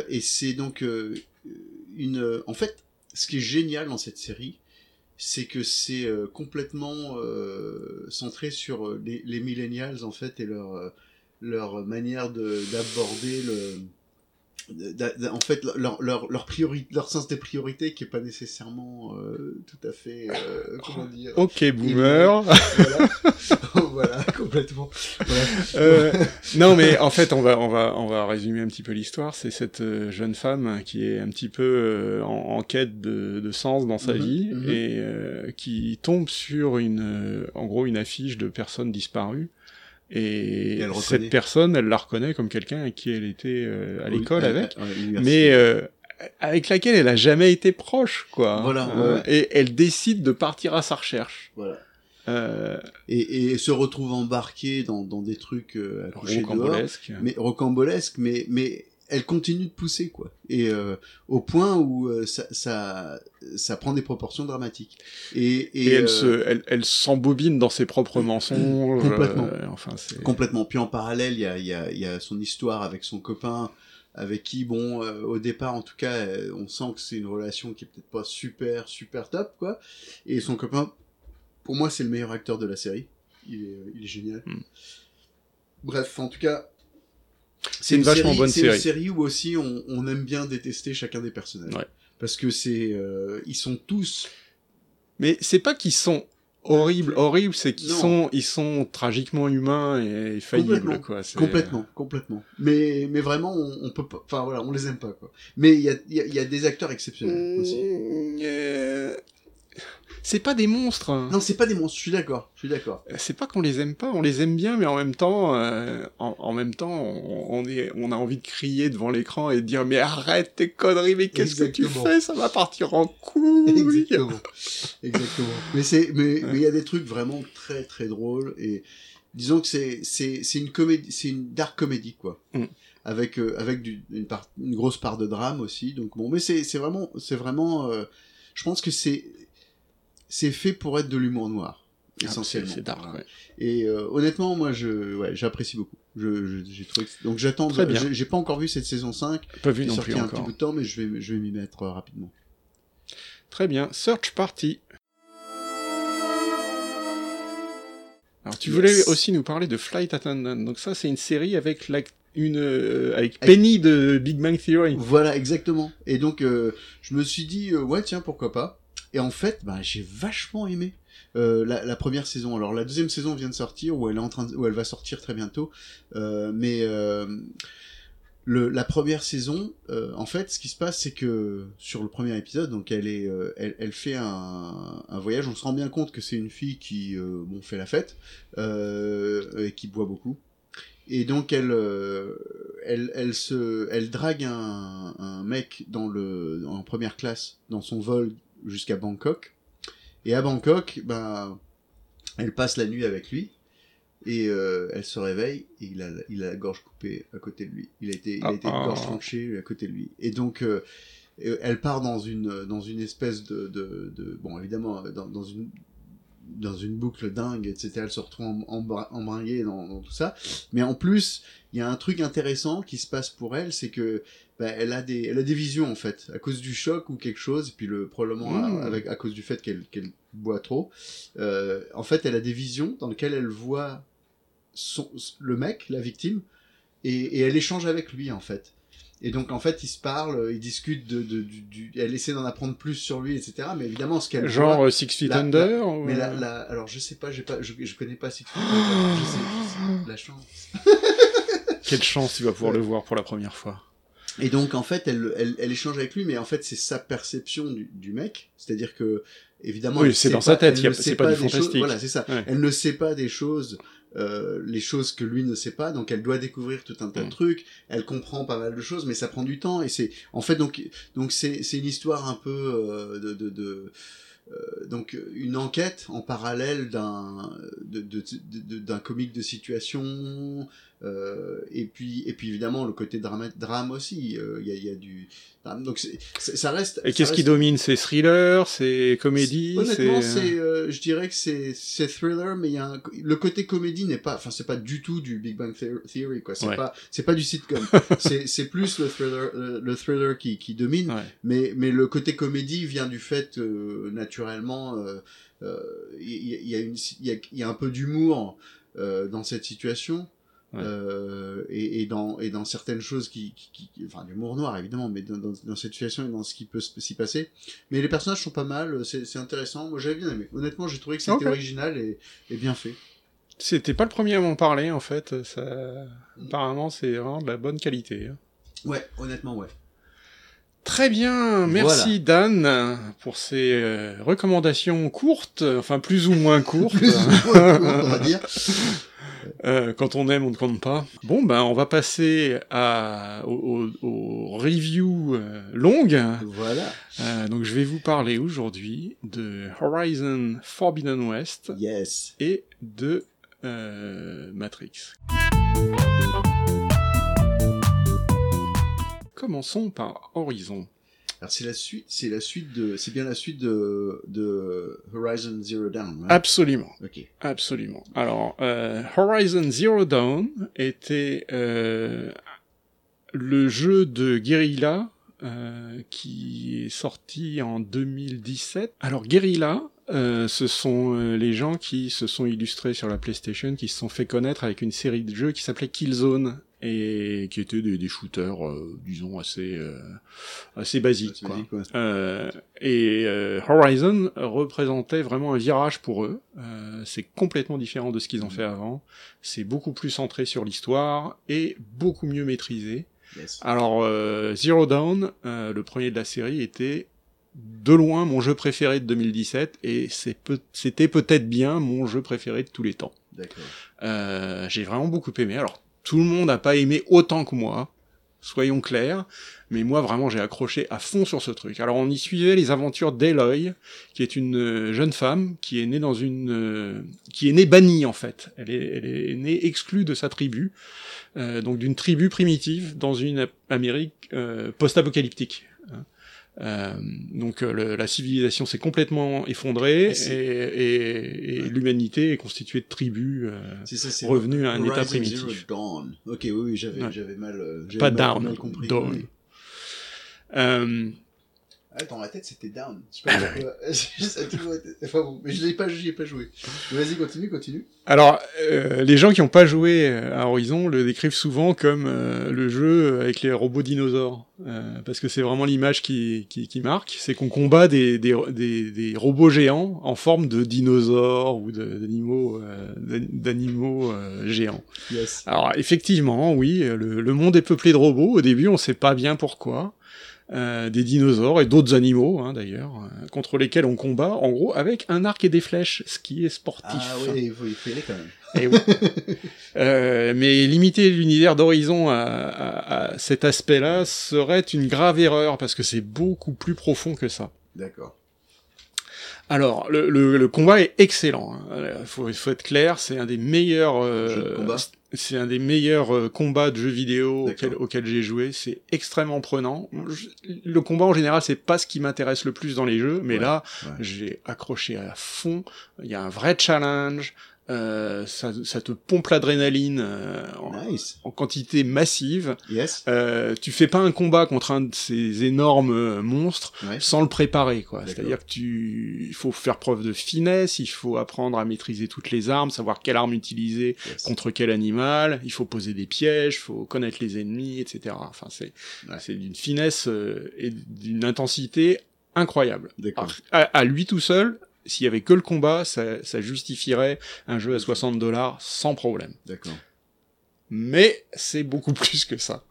Et c'est donc une. En fait, ce qui est génial dans cette série, c'est que c'est euh, complètement euh, centré sur euh, les, les millennials en fait et leur leur manière de d'aborder le en fait leur leur leur priori leur sens des priorités qui est pas nécessairement euh, tout à fait euh, comment dire Ok, boomer. voilà, voilà complètement Voilà. Euh, non, mais en fait, on va, on va, on va résumer un petit peu l'histoire. C'est cette euh, jeune femme qui est un petit peu euh, en, en quête de, de sens dans sa Mhm, vie mhm. et euh, qui tombe sur une, en gros, une affiche de personnes disparues. Et, cette personne, elle la reconnaît comme quelqu'un avec qui elle était euh, à l'école Oui, avec, à- à mais euh, avec laquelle elle a jamais été proche, quoi. Voilà, Euh, ouais. Et elle décide de partir à sa recherche. voilà Euh, et, et se retrouve embarqué dans, dans des trucs euh, à coucher dehors mais rocambolesque mais mais elle continue de pousser quoi et euh, au point où euh, ça, ça ça prend des proportions dramatiques et et, Et, elle euh, se, elle, elle s'embobine dans ses propres mensonges. Complètement. euh, enfin, c'est. complètement puis en parallèle il y a il y a il y a son histoire avec son copain avec qui bon euh, au départ en tout cas on sent que c'est une relation qui est peut-être pas super super top quoi et son copain pour moi c'est le meilleur acteur de la série il est, il est génial Hmm. bref en tout cas C'est une vachement bonne c'est série. une série où aussi on, on aime bien détester chacun des personnages Ouais. parce que c'est euh, ils sont tous Mais c'est pas qu'ils sont horribles, horribles, c'est qu'ils sont, ils sont tragiquement humains et faillibles, Complètement. quoi. c'est- complètement complètement mais mais vraiment on, on peut pas enfin voilà on les aime pas quoi mais il y a, il y, a, y a des acteurs exceptionnels aussi Euh, C'est pas des monstres. hein. non c'est pas des monstres je suis d'accord je suis d'accord C'est pas qu'on les aime pas, on les aime bien, mais en même temps, euh, en, en même temps, on, on est, on a envie de crier devant l'écran et de dire mais arrête tes conneries, mais qu'est-ce que tu fais? Ça va partir en couille. Exactement. Exactement. Mais c'est, mais, il y a des trucs vraiment très très drôles et disons que c'est, c'est, c'est une comédie, c'est une dark comédie quoi. Mm. Avec, euh, avec du, une part, une grosse part de drame aussi. Donc bon, mais c'est, c'est vraiment, c'est vraiment, euh, je pense que c'est, c'est fait pour être de l'humour noir. Ah, Essentiellement. c'est- C'est dark, ouais. Et euh, honnêtement, moi, je, ouais, j'apprécie beaucoup. Je, je- j'ai trouvé que- donc j'attends. Très bien. J'ai, j'ai pas encore vu cette saison 5 Pas vu non plus un petit bout de temps, mais je vais, je vais m'y mettre euh, rapidement. Très bien. Search Party. Alors, tu Yes. voulais aussi nous parler de Flight Attendant. Donc ça, c'est une série avec la, une, euh, avec Penny de Big Bang Theory. Voilà, exactement. Et donc, euh, je me suis dit, ouais, tiens, pourquoi pas. Et en fait, bah, j'ai vachement aimé euh, la, la première saison. Alors, la deuxième saison vient de sortir, où elle est en train, de- où elle va sortir très bientôt. Euh, mais euh, le, la première saison, euh, en fait, ce qui se passe, c'est que sur le premier épisode, donc elle est, euh, elle, elle fait un, un voyage. On se rend bien compte que c'est une fille qui, euh, bon, fait la fête et qui boit beaucoup. Et donc elle, elle, elle se, elle drague un, un mec dans le, en première classe dans son vol jusqu'à Bangkok. Et à Bangkok, ben, elle passe la nuit avec lui. Et euh, elle se réveille et il a, il a la gorge coupée à côté de lui. Il a été, il a Ah, été ah. gorge tranchée à côté de lui. Et donc, euh, euh, elle part dans une, dans une espèce de, de, de bon, évidemment, dans, dans une, dans une boucle dingue, etc. Elle se retrouve embringuée dans, dans tout ça. Mais en plus, il y a un truc intéressant qui se passe pour elle, c'est que bah, elle a des, elle a des visions en fait, à cause du choc ou quelque chose, et puis le probablement Mmh. à, avec à cause du fait qu'elle qu'elle boit trop. Euh, en fait, elle a des visions dans lesquelles elle voit son, le mec, la victime, et, et elle échange avec lui en fait. Et donc en fait, ils se parlent, ils discutent de, de du, du- elle essaie d'en apprendre plus sur lui, etc. Mais évidemment, ce qu'elle Genre voit, euh, Six Feet la- Under ou, mais la, euh, la, alors je sais pas, j'ai pas, je, je connais pas Six Feet Under, je sais, je sais, la chance. Quelle chance tu vas pouvoir le voir pour la première fois. Et donc en fait, elle, elle, elle échange avec lui, mais en fait c'est sa perception du, du mec, c'est-à-dire que évidemment, Oui, c'est dans sa tête, c'est sait pas du des choses- fantastique. Voilà, c'est ça. Ouais. Elle ne sait pas des choses, euh, les choses que lui ne sait pas, donc elle doit découvrir tout un tas Mm. de trucs. Elle comprend pas mal de choses, mais ça prend du temps. Et c'est en fait donc donc c'est c'est une histoire un peu euh, de, de, de euh, donc une enquête en parallèle d'un de- de- de- de- d'un comique de situation euh, et puis et puis évidemment le côté drame drame aussi euh, il y, a, y a du drame. donc c'est- ça reste Et qu'est-ce qui domine? C'est thriller, c'est comédie, Honnêtement, c'est. c'est, euh, je dirais que c'est, c'est thriller, mais il y a un, le côté comédie n'est pas, enfin, c'est pas du tout du Big Bang Theor- Theory, quoi. C'est Ouais. pas, c'est pas du sitcom. c'est, c'est plus le thriller, euh, le thriller qui, qui domine. Ouais. Mais, mais le côté comédie vient du fait, euh, naturellement, euh, euh, il y, a une, il y a, y a un peu d'humour euh, dans cette situation. Ouais. Euh, et, et dans et dans certaines choses qui, qui, qui- enfin l'humour noir évidemment, mais dans, dans, dans cette situation et dans ce qui peut s'y passer. Mais les personnages sont pas mal, c'est intéressant. Moi j'avais bien aimé. Honnêtement, j'ai trouvé que c'était original et, et bien fait. C'était pas le premier à m'en parler, en fait. Ça... Apparemment, c'est vraiment de la bonne qualité. hein. Ouais, honnêtement ouais. Très bien, merci Dan pour ces euh, recommandations courtes, enfin plus ou moins courtes. on va dire. Euh, quand on aime, on ne compte pas. Bon, ben, on va passer à, au, au- au review euh, longue. Voilà. Euh, donc, je vais vous parler aujourd'hui de Horizon Forbidden West Yes. et de Matrix. Commençons par Horizon. Alors c'est la suite, c'est la suite de, c'est bien la suite de, de Horizon Zero Dawn. right Absolument. Ok. Absolument. Alors, euh, Horizon Zero Dawn était euh, le jeu de Guerrilla euh, qui est sorti en 2017. Alors, Guerrilla, euh, ce sont euh, les gens qui se sont illustrés sur la PlayStation, qui se sont fait connaître avec une série de jeux qui s'appelait Killzone et qui étaient des, des shooters, euh, disons assez euh, assez basiques. Quoi. dis quoi Euh, et euh, Horizon représentait vraiment un virage pour eux. Euh, c'est complètement différent de ce qu'ils ont fait avant. C'est beaucoup plus centré sur l'histoire et beaucoup mieux maîtrisé. Yes. Alors euh, Zero Dawn, euh, le premier de la série, était de loin mon jeu préféré de 2017 et c'était peut-être bien mon jeu préféré de tous les temps. D'accord. Euh, j'ai vraiment beaucoup aimé. Alors, tout le monde n'a pas aimé autant que moi, soyons clairs, mais moi vraiment j'ai accroché à fond sur ce truc. Alors on y suivait les aventures d'Eloy, qui est une euh, jeune femme qui est née dans une, euh, qui est née bannie en fait. Elle est, elle est née exclue de sa tribu, euh, donc d'une tribu primitive dans une Amérique post-apocalyptique. Euh, donc euh, le- la civilisation s'est complètement effondrée Et et, et- l'humanité est constituée de tribus. euh, C'est ça, c'est revenu à un Horizon état primitif. Dawn. Ok, oui, oui, j'avais, Ouais. mal, euh, mal, down, mal compris. dawn. Oui. Euh, Ah, dans ma tête, c'était down. Je sais pas pourquoi. ça a toujours été- Enfin bon, mais je l'ai pas, j'y ai pas joué. Vas-y, continue, continue. alors, euh, les gens qui n'ont pas joué à Horizon le décrivent souvent comme euh, le jeu avec les robots dinosaures, Euh, parce que c'est vraiment l'image qui, qui, qui marque, c'est qu'on combat des, des, des, des robots géants en forme de dinosaures ou d'animaux euh, d'an- d'animaux euh, géants. Yes. Alors effectivement, oui, le, le monde est peuplé de robots. Au début, on sait pas bien pourquoi. Euh, des dinosaures et d'autres animaux, hein, d'ailleurs, euh, contre lesquels on combat, en gros, avec un arc et des flèches, ce qui est sportif. Ah ouais, il faut, il faut y aller quand même. Oui. Euh, mais limiter l'univers d'Horizon à, à- à cet aspect-là serait une grave erreur, parce que c'est beaucoup plus profond que ça. D'accord. Alors, le, le, le combat est excellent. hein. Euh, Faut, faut être clair, c'est un des meilleurs. euh, c'est un des meilleurs euh, combats de jeux vidéo auxquels, auxquels j'ai joué. C'est extrêmement prenant. Je- le combat en général, c'est pas ce qui m'intéresse le plus dans les jeux, mais Ouais, là, ouais. j'ai accroché à fond. Il y a un vrai challenge. Euh, ça, ça te pompe l'adrénaline euh, en, Nice. en quantité massive. Yes. Euh, tu fais pas un combat contre un de ces énormes euh, monstres Ouais. sans le préparer quoi. C'est-à-dire que tu il faut faire preuve de finesse, il faut apprendre à maîtriser toutes les armes, savoir quelle arme utiliser Yes. contre quel animal, il faut poser des pièges, il faut connaître les ennemis, etc. Enfin c'est Ouais. c'est d'une finesse euh, et d'une intensité incroyable. À, à lui tout seul, s'il y avait que le combat, ça, ça justifierait un jeu à 60 dollars sans problème. D'accord. Mais c'est beaucoup plus que ça.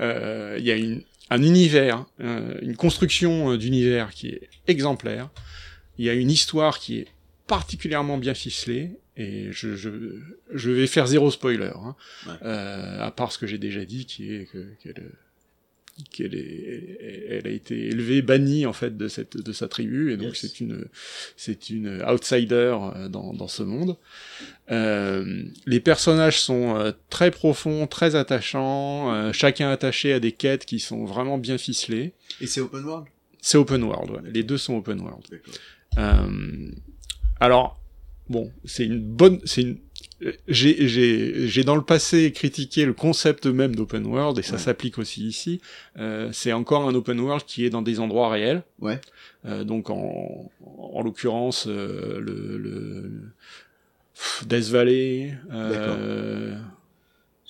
Euh, Il y a une, un univers, euh, une construction euh, d'univers qui est exemplaire. Il y a une histoire qui est particulièrement bien ficelée. Et je, je, je vais faire zéro spoiler, hein, Ouais. euh, à part ce que j'ai déjà dit, qui est que- qu'elle qu'elle est, elle a été élevée, bannie en fait de cette de sa tribu, et donc Yes. c'est une c'est une outsider euh, dans dans ce monde. Euh, les personnages sont euh, très profonds, très attachants, euh, chacun attaché à des quêtes qui sont vraiment bien ficelées. Et c'est open world? C'est open world, ouais. les deux sont open world. Euh, alors, bon, c'est une bonne, c'est une. J'ai, dans le passé critiqué le concept même d'open world et ça Ouais. s'applique aussi ici. Euh, c'est encore un open world qui est dans des endroits réels. Ouais. Euh, donc en, en l'occurrence euh, le, le Death Valley, euh,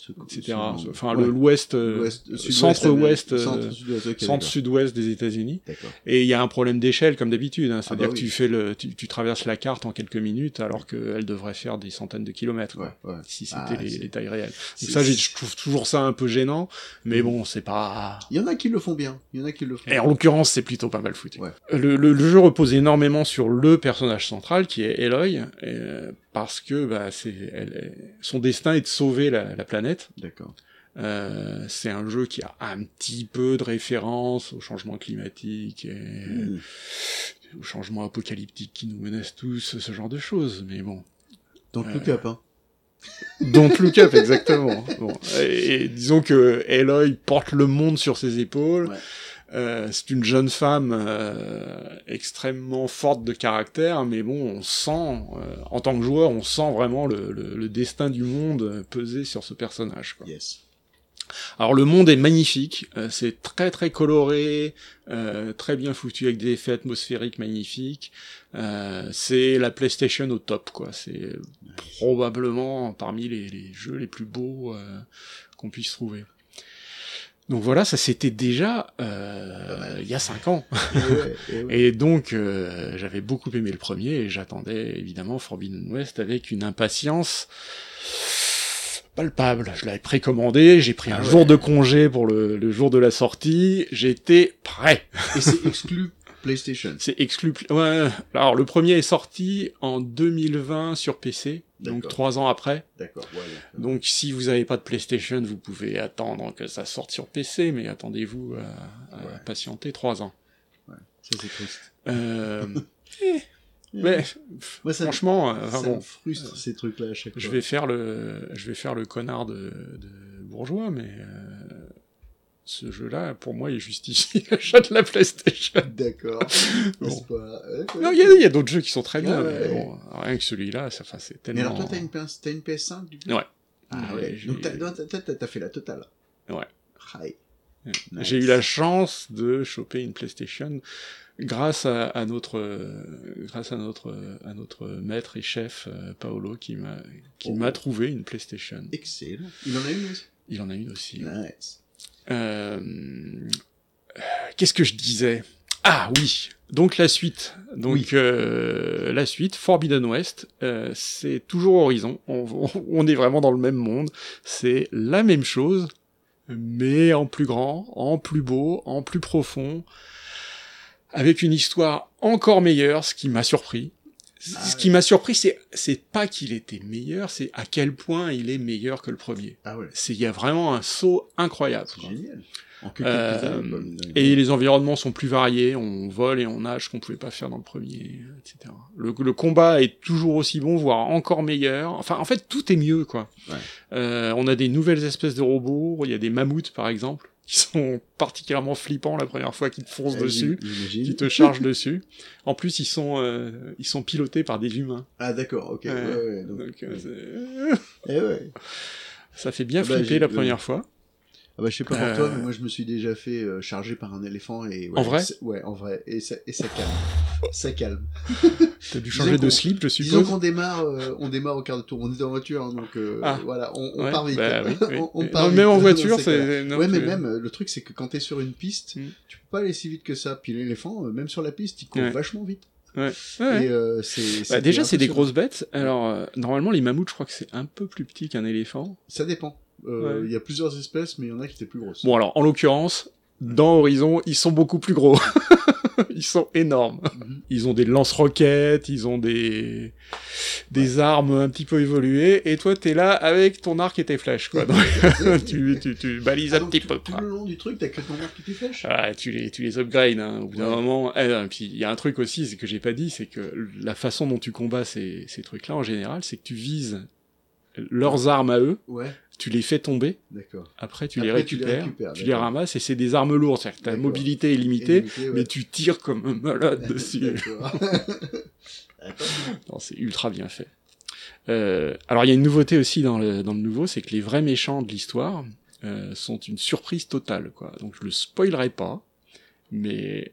Ce- etc. ce- Enfin, ouais. le l'ouest, euh, centre-ouest, euh, Centre-sud-ouest, des États-Unis. Et il y a un problème d'échelle comme d'habitude, hein. c'est-à-dire bah que tu fais le, tu, tu traverses la carte en quelques minutes alors qu'elle devrait faire des centaines de kilomètres. quoi. Ouais, ouais. Si c'était Ah, les, c'est- les tailles réelles. Donc ça, je trouve toujours ça un peu gênant, mais bon, c'est pas. Il y en a qui le font bien. Il y en a qui le font. Et en l'occurrence, c'est plutôt pas mal foutu. Ouais. Le, le- le jeu repose énormément sur le personnage central qui est Eloy, euh, parce que bah, c'est, elle son destin est de sauver la, la planète. D'accord. Euh, c'est un jeu qui a un petit peu de référence au changement climatique et Mmh. au changement apocalyptique qui nous menace tous, ce genre de choses. Mais bon, Donc Euh, le cap, hein. Don't Look Up, exactement. Bon, et, et disons que Eloy porte le monde sur ses épaules. Ouais. Euh, c'est une jeune femme euh, extrêmement forte de caractère, mais bon, on sent, euh, en tant que joueur, on sent vraiment le, le- le destin du monde peser sur ce personnage. Quoi. Yes. Alors le monde est magnifique, euh, c'est très très coloré, euh, très bien foutu avec des effets atmosphériques magnifiques. Euh, c'est la PlayStation au top, quoi. C'est probablement parmi les, les jeux les plus beaux euh, qu'on puisse trouver. Donc voilà, ça c'était déjà euh, il y a cinq ans. Et ouais, et ouais. Et donc, euh, j'avais beaucoup aimé le premier et j'attendais évidemment Forbidden West avec une impatience palpable. Je l'avais précommandé, j'ai pris un Ah ouais. jour de congé pour le, le jour de la sortie, j'étais prêt. Et c'est exclu PlayStation. C'est exclu. Ouais. Alors le premier est sorti en 2020 sur PC, donc trois ans après. D'accord. Ouais, ouais. Donc si vous n'avez pas de PlayStation, vous pouvez attendre que ça sorte sur PC, mais attendez-vous à, à Ouais. patienter trois ans. Ça c'est triste. Euh, eh, mais Moi, ça, franchement, euh, ça bon, me frustre ces trucs-là à chaque je fois. vais faire le, je vais faire le connard de, de bourgeois, mais euh, ce jeu-là, pour moi, il justifie l'achat de la PlayStation. D'accord. Bon. C'est pas... ouais, ouais. Non, il y a, d'autres jeux qui sont très bien, Ouais, mais bon, rien que celui-là, c'est Mais tellement. alors toi t'as une, PS... une PS5 du coup? Ouais. Ah Ouais, ouais. Donc t'as, fait la totale. Ouais. Nice. J'ai eu la chance de choper une PlayStation grâce à, à notre, euh, grâce à notre, euh, à notre maître et chef euh, Paolo qui m'a, qui Oh. m'a trouvé une PlayStation. Excellent. Il en a une aussi? Il en a une aussi. Nice. Euh, Qu'est-ce que je disais? Ah oui, donc la suite. Donc Oui. euh, la suite, Forbidden West, euh, c'est toujours Horizon. On, on- on est vraiment dans le même monde. C'est la même chose, mais en plus grand, en plus beau, en plus profond, avec une histoire encore meilleure, ce qui m'a surpris. Ah ce qui m'a surpris, c'est c'est pas qu'il était meilleur, c'est à quel point il est meilleur que le premier. Ah ouais. C'est il y a vraiment un saut incroyable. C'est génial. En Euh, années, rien. Et les environnements sont plus variés, on vole et on nage, qu'on pouvait pas faire dans le premier, etc. Le, le combat est toujours aussi bon, voire encore meilleur. Enfin, en fait, tout est mieux, quoi. Ouais. Euh, on a des nouvelles espèces de robots. Il y a des mammouths, par exemple, qui sont particulièrement flippants la première fois qu'ils te foncent dessus, qui te chargent dessus. En plus, ils sont, euh, ils sont pilotés par des humains. Ah d'accord, ok. Ouais. Ouais, ouais, donc, Donc, euh, ouais. c'est- Eh ouais. ça fait bien Ah bah, flipper la première fois. Ah bah je sais pas pour Euh, toi, mais moi je me suis déjà fait euh, charger par un éléphant et ouais, En vrai Ouais, en vrai, et ça, et ça calme, ça calme. T'as dû Disons changer de slip, je Disons suppose. qu'on démarre, euh, on démarre au quart de tour. On est en voiture, hein, donc euh, Ah. voilà, on, on Ouais, part vite. bah oui, oui. on, on Non, part vite même en voiture, c'est. Ouais, mais même le truc c'est que quand t'es sur une piste, Mm. tu peux pas aller si vite que ça. Puis l'éléphant, euh, même sur la piste, il court Ouais. vachement vite. Ouais. Ouais. Et euh, c'est Bah, c'était déjà, c'est des grosses bêtes. Alors, euh, normalement, les mammouths, je crois que c'est un peu plus petit qu'un éléphant. Ça dépend. Euh, Il Ouais. y a plusieurs espèces, mais il y en a qui étaient plus grosses. Bon, alors, en l'occurrence, dans Horizon, ils sont beaucoup plus gros. ils sont énormes. Mhm. Ils ont des lance-roquettes, ils ont des des armes un petit peu évoluées, et toi, t'es là avec ton arc et tes flèches, quoi. Donc, tu, tu, tu balises Ah, un petit tout, peu, tout quoi. le long du truc, t'as que ton arc qui tes flèches? Ah, tu les, tu les upgrades, hein, au bout d'un Ouais. moment. Eh, et puis, il y a un truc aussi, c'est que j'ai pas dit, c'est que la façon dont tu combats ces, ces trucs-là, en général, c'est que tu vises leurs armes à eux, Ouais, tu les fais tomber, d'accord. après tu les Après, tu les récupères, récupères, tu les ramasses, et c'est des armes lourdes, c'est-à-dire que ta mobilité est limitée, ouais. mais tu tires comme un malade dessus. Non, c'est ultra bien fait. Euh, alors il y a une nouveauté aussi dans le, dans le nouveau, c'est que les vrais méchants de l'histoire euh, sont une surprise totale, quoi. Donc je le spoilerai pas, mais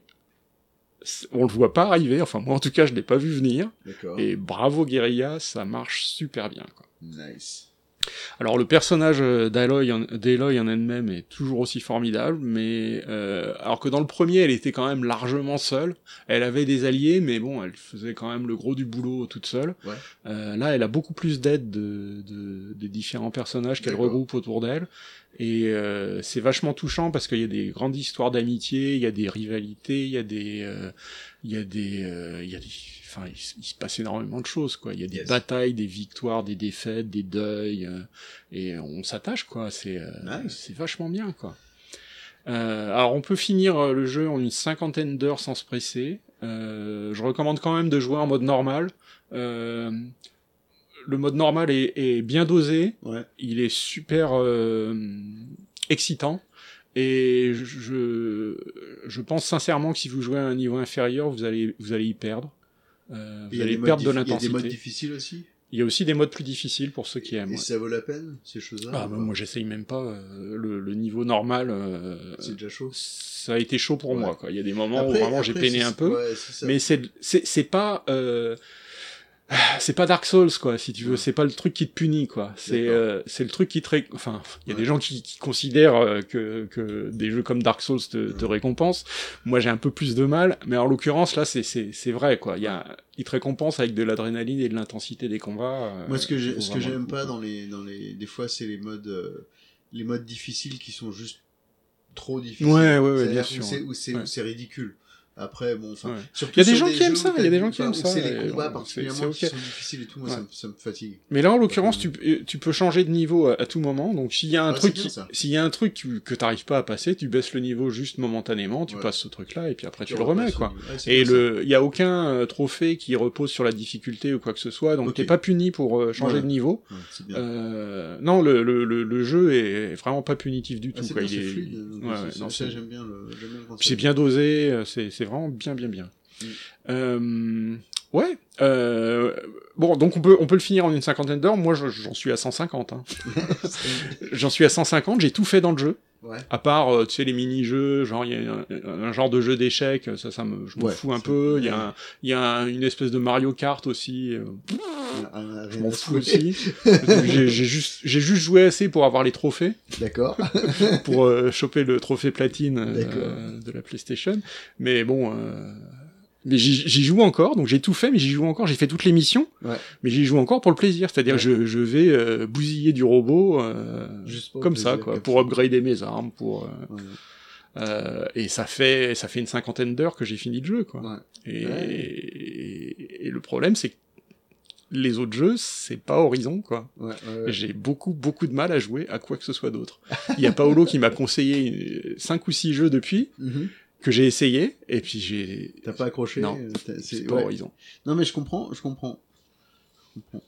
on le voit pas arriver. Enfin moi en tout cas je l'ai pas vu venir. Et bravo Guerilla, ça marche super bien, quoi. Nice. Alors le personnage euh, d'Aloy en, elle-même est toujours aussi formidable, mais euh, alors que dans le premier elle était quand même largement seule, elle avait des alliés, mais bon elle faisait quand même le gros du boulot toute seule. Ouais. Euh, là elle a beaucoup plus d'aide de, de- des différents personnages qu'elle regroupe autour d'elle, et euh, c'est vachement touchant parce qu'il y a des grandes histoires d'amitié, il y a des rivalités, il y a des, euh, il y a des, euh, il y a des, enfin il, se passe énormément de choses quoi. Il y a des Yes. batailles, des victoires, des défaites, des deuils. euh, et on s'attache quoi c'est euh, Nice. c'est vachement bien quoi Euh, alors on peut finir le jeu en une cinquantaine d'heures sans se presser Euh, je recommande quand même de jouer en mode normal Euh, le mode normal est, est bien dosé Ouais. il est super euh, excitant et je je pense sincèrement que si vous jouez à un niveau inférieur vous allez vous allez y perdre Euh, vous a allez perdre de dif- Il y a des modes l'intensité. difficiles aussi? Il y a aussi des modes plus difficiles pour ceux qui aiment. Et ouais. ça vaut la peine, ces choses-là Ah, bah, moi j'essaye même pas euh, le, le niveau normal. euh, C'est déjà chaud. ça a été chaud pour Ouais. moi. Quoi. Il y a des moments Après- où vraiment j'ai peiné un peu, ouais, mais c'est c'est c'est pas euh, c'est pas Dark Souls quoi. Si tu veux, Ouais. c'est pas le truc qui te punit quoi. C'est euh, c'est le truc qui te ré... enfin il y a Ouais. des gens qui, qui considèrent euh, que que des jeux comme Dark Souls te, te récompensent. Moi j'ai un peu plus de mal, mais en l'occurrence là c'est c'est c'est vrai quoi. Il y a il te récompense avec de l'adrénaline et de l'intensité des combats. euh, Moi, ce que j'ai- ce que j'aime pas dans les, dans les, des fois, c'est les modes, euh, les modes difficiles qui sont juste trop difficiles. Ouais, ouais, ouais, bien sûr, ouais. où c'est ridicule. Après, bon, enfin, Ouais. surtout Il y a des gens qui aiment ça, il y a des gens qui aiment ça, C'est les combats particulièrement c'est qui sont difficiles et tout, moi, Ouais. ça, me, ça me fatigue. Mais là, en l'occurrence, tu, tu peux changer de niveau à, à tout moment. Donc, s'il y a un Ouais, truc, s'il y a un truc que, que t'arrives pas à passer, tu baisses le niveau juste momentanément, tu passes ce truc-là, et puis après tu, le remets, quoi. Et le, il y a aucun euh, trophée qui repose sur la difficulté ou quoi que ce soit, donc Ok. t'es pas puni pour euh, changer de niveau. Euh, non, le, le, le, le jeu est vraiment pas punitif du tout. c'est quoi. bien, Il est- c'est- bien dosé, c'est c'est vraiment bien, bien, bien. Mm. Ouais. Euh, bon, donc on peut on peut le finir en une cinquantaine d'heures. Moi, je- j'en suis à 150. Hein. j'en suis à 150. J'ai tout fait dans le jeu. Ouais. À part, euh, tu sais, les mini-jeux, genre, il y a un, un genre de jeu d'échecs, ça, ça me, je m'en Ouais, fous un peu. Il y a, un- il y a un- une espèce de Mario Kart aussi, euh, je m'en fous aussi. j'ai juste, j'ai juste joué assez pour avoir les trophées D'accord. pour euh, choper le trophée platine de la PlayStation. Mais bon, euh, j'y j'y joue encore, donc j'ai tout fait, mais j'y joue encore. J'ai fait toutes les missions, Ouais. mais j'y joue encore pour le plaisir. C'est-à-dire, Ouais. je, je vais euh, bousiller du robot euh, Juste comme ça, quoi, pour upgrader mes armes, pour. euh, euh, et ça fait ça fait une cinquantaine d'heures que j'ai fini le jeu, quoi. Ouais. Et, et, et le problème, c'est que les autres jeux, c'est pas Horizon, quoi. Ouais, ouais, ouais. J'ai beaucoup, beaucoup de mal à jouer à quoi que ce soit d'autre. Il y a Paolo qui m'a conseillé 5 ou 6 jeux depuis, Mhm. Que j'ai essayé, et puis j'ai... T'as pas accroché Non, euh, C'est pas ouais. Horizon. Non, mais je comprends, je comprends. Je comprends.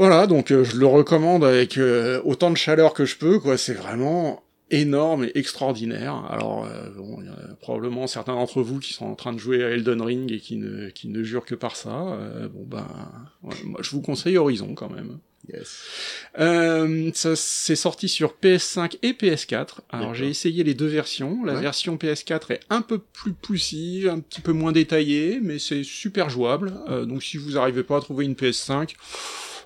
Voilà, donc euh, je le recommande avec euh, autant de chaleur que je peux, quoi. C'est vraiment énorme et extraordinaire. Alors, euh, bon, il y a probablement certains d'entre vous qui sont en train de jouer à Elden Ring et qui ne, qui ne jurent que par ça. Bon, ben, ouais, moi, je vous conseille Horizon quand même. Yes. Euh, ça c'est sorti sur PS5 et PS4. Alors j'ai essayé les deux versions. La Ouais. version PS4 est un peu plus poussive, un petit peu moins détaillée, mais c'est super jouable. Euh, donc si vous n'arrivez pas à trouver une PS5,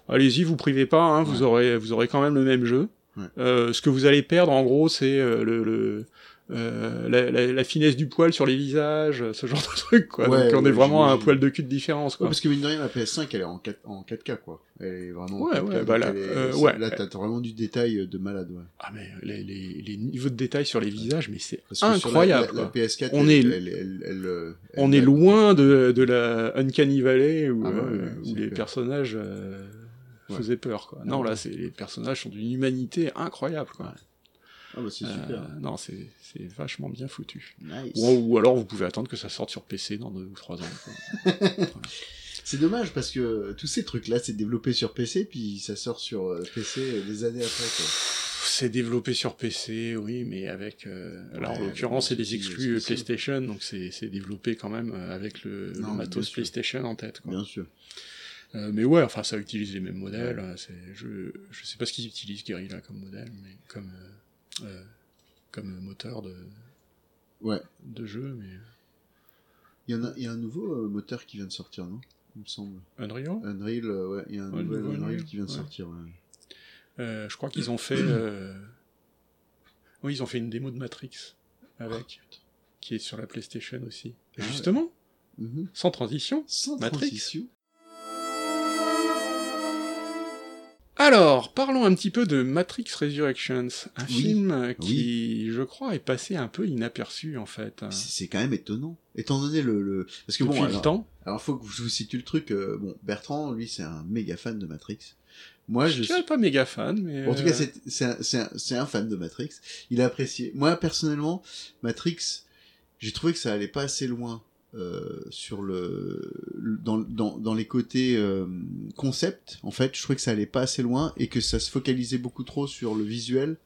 allez-y, vous privez pas, hein, vous aurez vous aurez quand même le même jeu. Ouais. Euh, ce que vous allez perdre en gros, c'est euh, le, le euh, la, la- la finesse du poil sur les visages, ce genre de truc quoi. Ouais, donc on ouais, est vraiment à un poil de cul de différence Ouais, quoi. parce que mine de rien, la PS5, elle est en, 4, en 4K, quoi. Elle est vraiment en Ouais, 4K, ouais, donc bah là, est- euh. Là, t'as vraiment du détail de malade, ouais. Ah mais les, les, les niveaux de détail sur les visages, mais c'est incroyable. La, la quoi. PS4, On elle, est- elle, elle, euh, On est loin de, de la Uncanny Valley où, Ah euh, où les clair. personnages euh, faisaient peur. Quoi. Non, là, c'est les personnages sont d'une humanité incroyable. Quoi. Ah bah c'est Euh, super. non, c'est c'est vachement bien foutu. Nice. Ou, ou alors vous pouvez attendre que ça sorte sur PC dans deux ou trois ans. quoi. C'est dommage parce que tous ces trucs-là, c'est développé sur PC, puis ça sort sur euh, PC des années après, quoi. C'est développé sur PC, oui, mais avec. euh, alors en l'occurrence, c'est des exclus PlayStation, donc c'est c'est développé quand même euh, avec le, Non, matos. PlayStation en tête. Quoi. Bien sûr. Euh, mais ouais, enfin, ça utilise les mêmes modèles. euh, C'est, je, je sais pas ce qu'ils utilisent Guerrilla comme modèle, mais comme euh, euh, comme moteur de Ouais. de jeu, mais Il y, en a, il y a un nouveau euh, moteur qui vient de sortir, non? Il me semble. Unreal? Unreal, euh, ouais, il y a un Ouais, nouvel nouveau Unreal Unreal, qui vient de ouais. sortir. Euh, je crois qu'ils ont fait. euh, Oui, ils ont fait une démo de Matrix avec, qui est sur la PlayStation aussi. Ah. Justement, Mhm. sans transition. Sans Matrix. transition. Alors, parlons un petit peu de Matrix Resurrections, un Oui, film euh, qui, je crois, est passé un peu inaperçu en fait. euh, C'est quand même étonnant. Étant donné le, le... parce que Depuis bon, le alors, temps. alors faut que je vous situe le truc. euh, bon, Bertrand, lui, c'est un méga fan de Matrix. Moi, je je suis pas méga fan, mais. En tout euh, cas, c'est c'est un, un fan de Matrix. Il a apprécié. Moi, personnellement, Matrix, j'ai trouvé que ça allait pas assez loin euh, sur le dans, dans, dans les côtés euh, concept. En fait, je trouvais que ça allait pas assez loin et que ça se focalisait beaucoup trop sur le visuel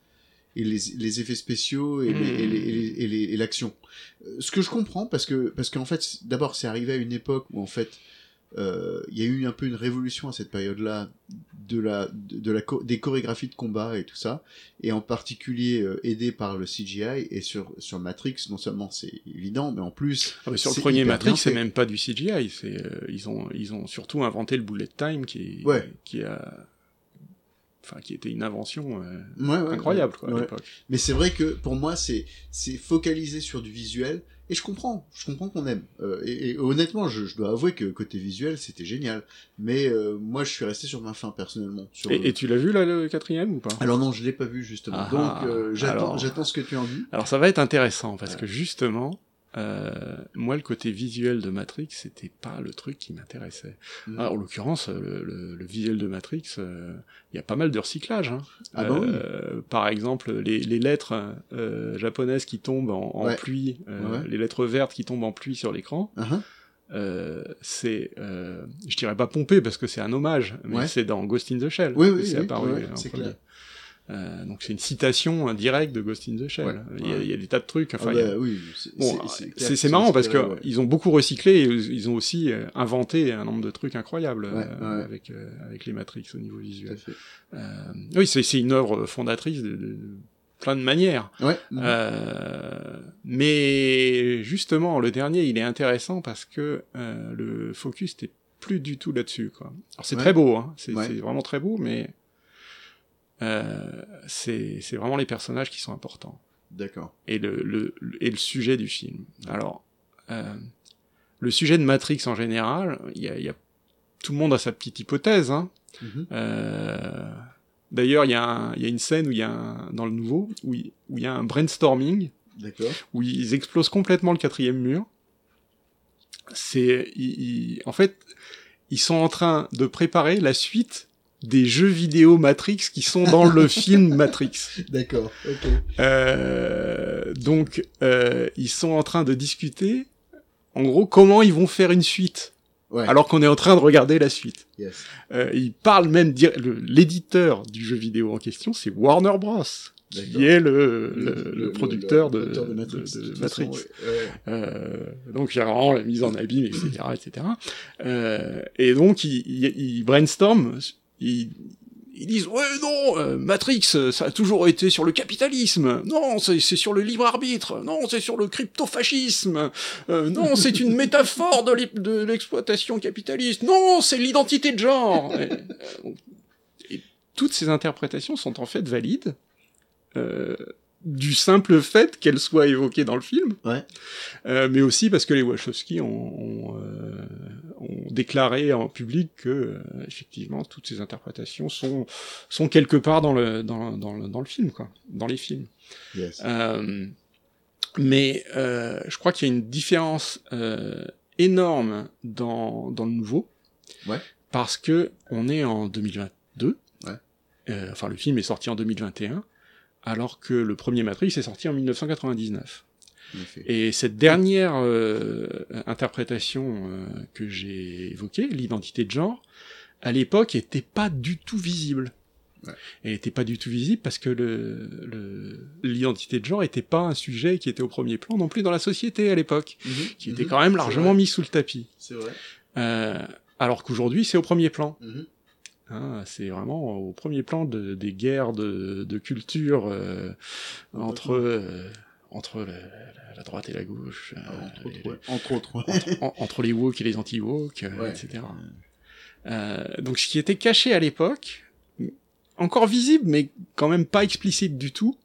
et les, les effets spéciaux et les- et les- et l'action. Euh, Ce que je comprends parce que parce qu'en fait, d'abord, c'est arrivé à une époque où en fait euh, il y a eu un peu une révolution à cette période-là de la, de, de la cho- des chorégraphies de combat et tout ça, et en particulier euh, aidé par le CGI et sur sur Matrix, non seulement c'est évident, mais en plus Ah, mais sur le premier Matrix, c'est même pas du CGI. C'est euh, ils ont ils ont surtout inventé le bullet time qui Ouais. qui a enfin qui était une invention euh, Ouais, ouais, incroyable quoi à l'époque. Mais c'est vrai que pour moi, c'est c'est focalisé sur du visuel. Et je comprends, je comprends qu'on aime. Euh, et, et honnêtement, je, je dois avouer que côté visuel, c'était génial. Mais euh, moi, je suis resté sur ma fin personnellement. Sur le- Et, tu l'as vu là le quatrième ou pas? Alors non, je l'ai pas vu justement. Ah, Donc euh, j'attends, alors. j'attends ce que tu en dis. Alors ça va être intéressant parce que justement, euh, moi le côté visuel de Matrix, c'était pas le truc qui m'intéressait. Mhm. Ah, en l'occurrence, le, le- le visuel de Matrix, euh, il y a pas mal de recyclage. Hein. Ah bah oui. Euh, Par exemple, les, les lettres euh, japonaises qui tombent en, en Ouais. pluie, euh, Ouais. les lettres vertes qui tombent en pluie sur l'écran, Uh-huh. euh, c'est, euh, je dirais pas pompé parce que c'est un hommage, mais Ouais. c'est dans Ghost in the Shell. Oui, c'est oui, apparu c'est clair. Euh, donc c'est une citation euh, directe de Ghost in the Shell. Ouais, il, y a, il y a des tas de trucs. Enfin, Ah y a- bah oui, c'est, Bon, marrant parce que ouais. ils ont beaucoup recyclé et ils ont aussi euh, inventé un nombre de trucs incroyables euh, avec euh, avec les Matrix au niveau visuel. oui, c'est c'est une œuvre fondatrice de, de plein de manières. Ouais. mais justement, le dernier, il est intéressant parce que le focus n'est plus du tout là-dessus. Alors c'est très beau, hein. c'est vraiment très beau, mais c'est c'est vraiment les personnages qui sont importants D'accord. et le, le, le- et le sujet du film. Alors, euh, le sujet de Matrix en général, il y a, y a- tout le monde a sa petite hypothèse. Hein. Mhm. Euh, D'ailleurs, il y, a un- il y a une scène où il y a un, dans le nouveau où il, où il y a un brainstorming D'accord. où ils explosent complètement le quatrième mur. C'est, en fait, ils sont en train de préparer la suite des jeux vidéo Matrix qui sont dans le film Matrix. D'accord. Ok. Euh, donc, euh, ils sont en train de discuter, en gros, comment ils vont faire une suite, Ouais. alors qu'on est en train de regarder la suite. Yes. Euh, ils parlent même, l'éditeur du jeu vidéo en question, c'est Warner Bros, qui est le, le, le producteur de, de- Matrix. de de toute Matrix. façon, ouais. Ouais. Euh, donc il y a vraiment la mise en abîme, etc., etc. Euh, et donc ils il, il brainstorment, ils, ils disent ouais non, euh, Matrix, ça a toujours été sur le capitalisme. Non, c'est c'est sur le libre arbitre. Non, c'est sur le crypto-fascisme. Euh, non, c'est une métaphore de l'exploitation capitaliste. Non, c'est l'identité de genre. Et, euh, et toutes ces interprétations sont en fait valides. Euh, du simple fait qu'elles soient évoquées dans le film, Ouais. euh, mais aussi parce que les Wachowski ont, ont, euh, ont déclaré en public que euh, effectivement toutes ces interprétations sont sont quelque part dans le dans, dans, le, dans le film quoi, dans les films. Yes. Euh, mais euh, je crois qu'il y a une différence énorme dans, dans le nouveau. Ouais. Parce que on est en 2022. Ouais. Euh, enfin, le film est sorti en 2021, alors que le premier Matrix est sorti en 1999. Et cette dernière euh, interprétation euh, que j'ai évoquée, l'identité de genre, à l'époque, était pas du tout visible. Ouais. Elle était pas du tout visible parce que le, le, l'identité de genre était pas un sujet qui était au premier plan non plus dans la société à l'époque, Mhm. qui était Mhm. quand même largement mis sous le tapis. C'est vrai. Euh, alors qu'aujourd'hui, c'est au premier plan. Mhm. Hein, c'est vraiment au premier plan de, des guerres de, de culture euh, entre euh, entre la- droite et la gauche, euh, Entre autres, les- ouais. Entre autres, ouais. en- entre les woke et les anti-woke, euh, Ouais. etc. Euh, donc ce qui était caché à l'époque, encore visible, mais quand même pas explicite du tout,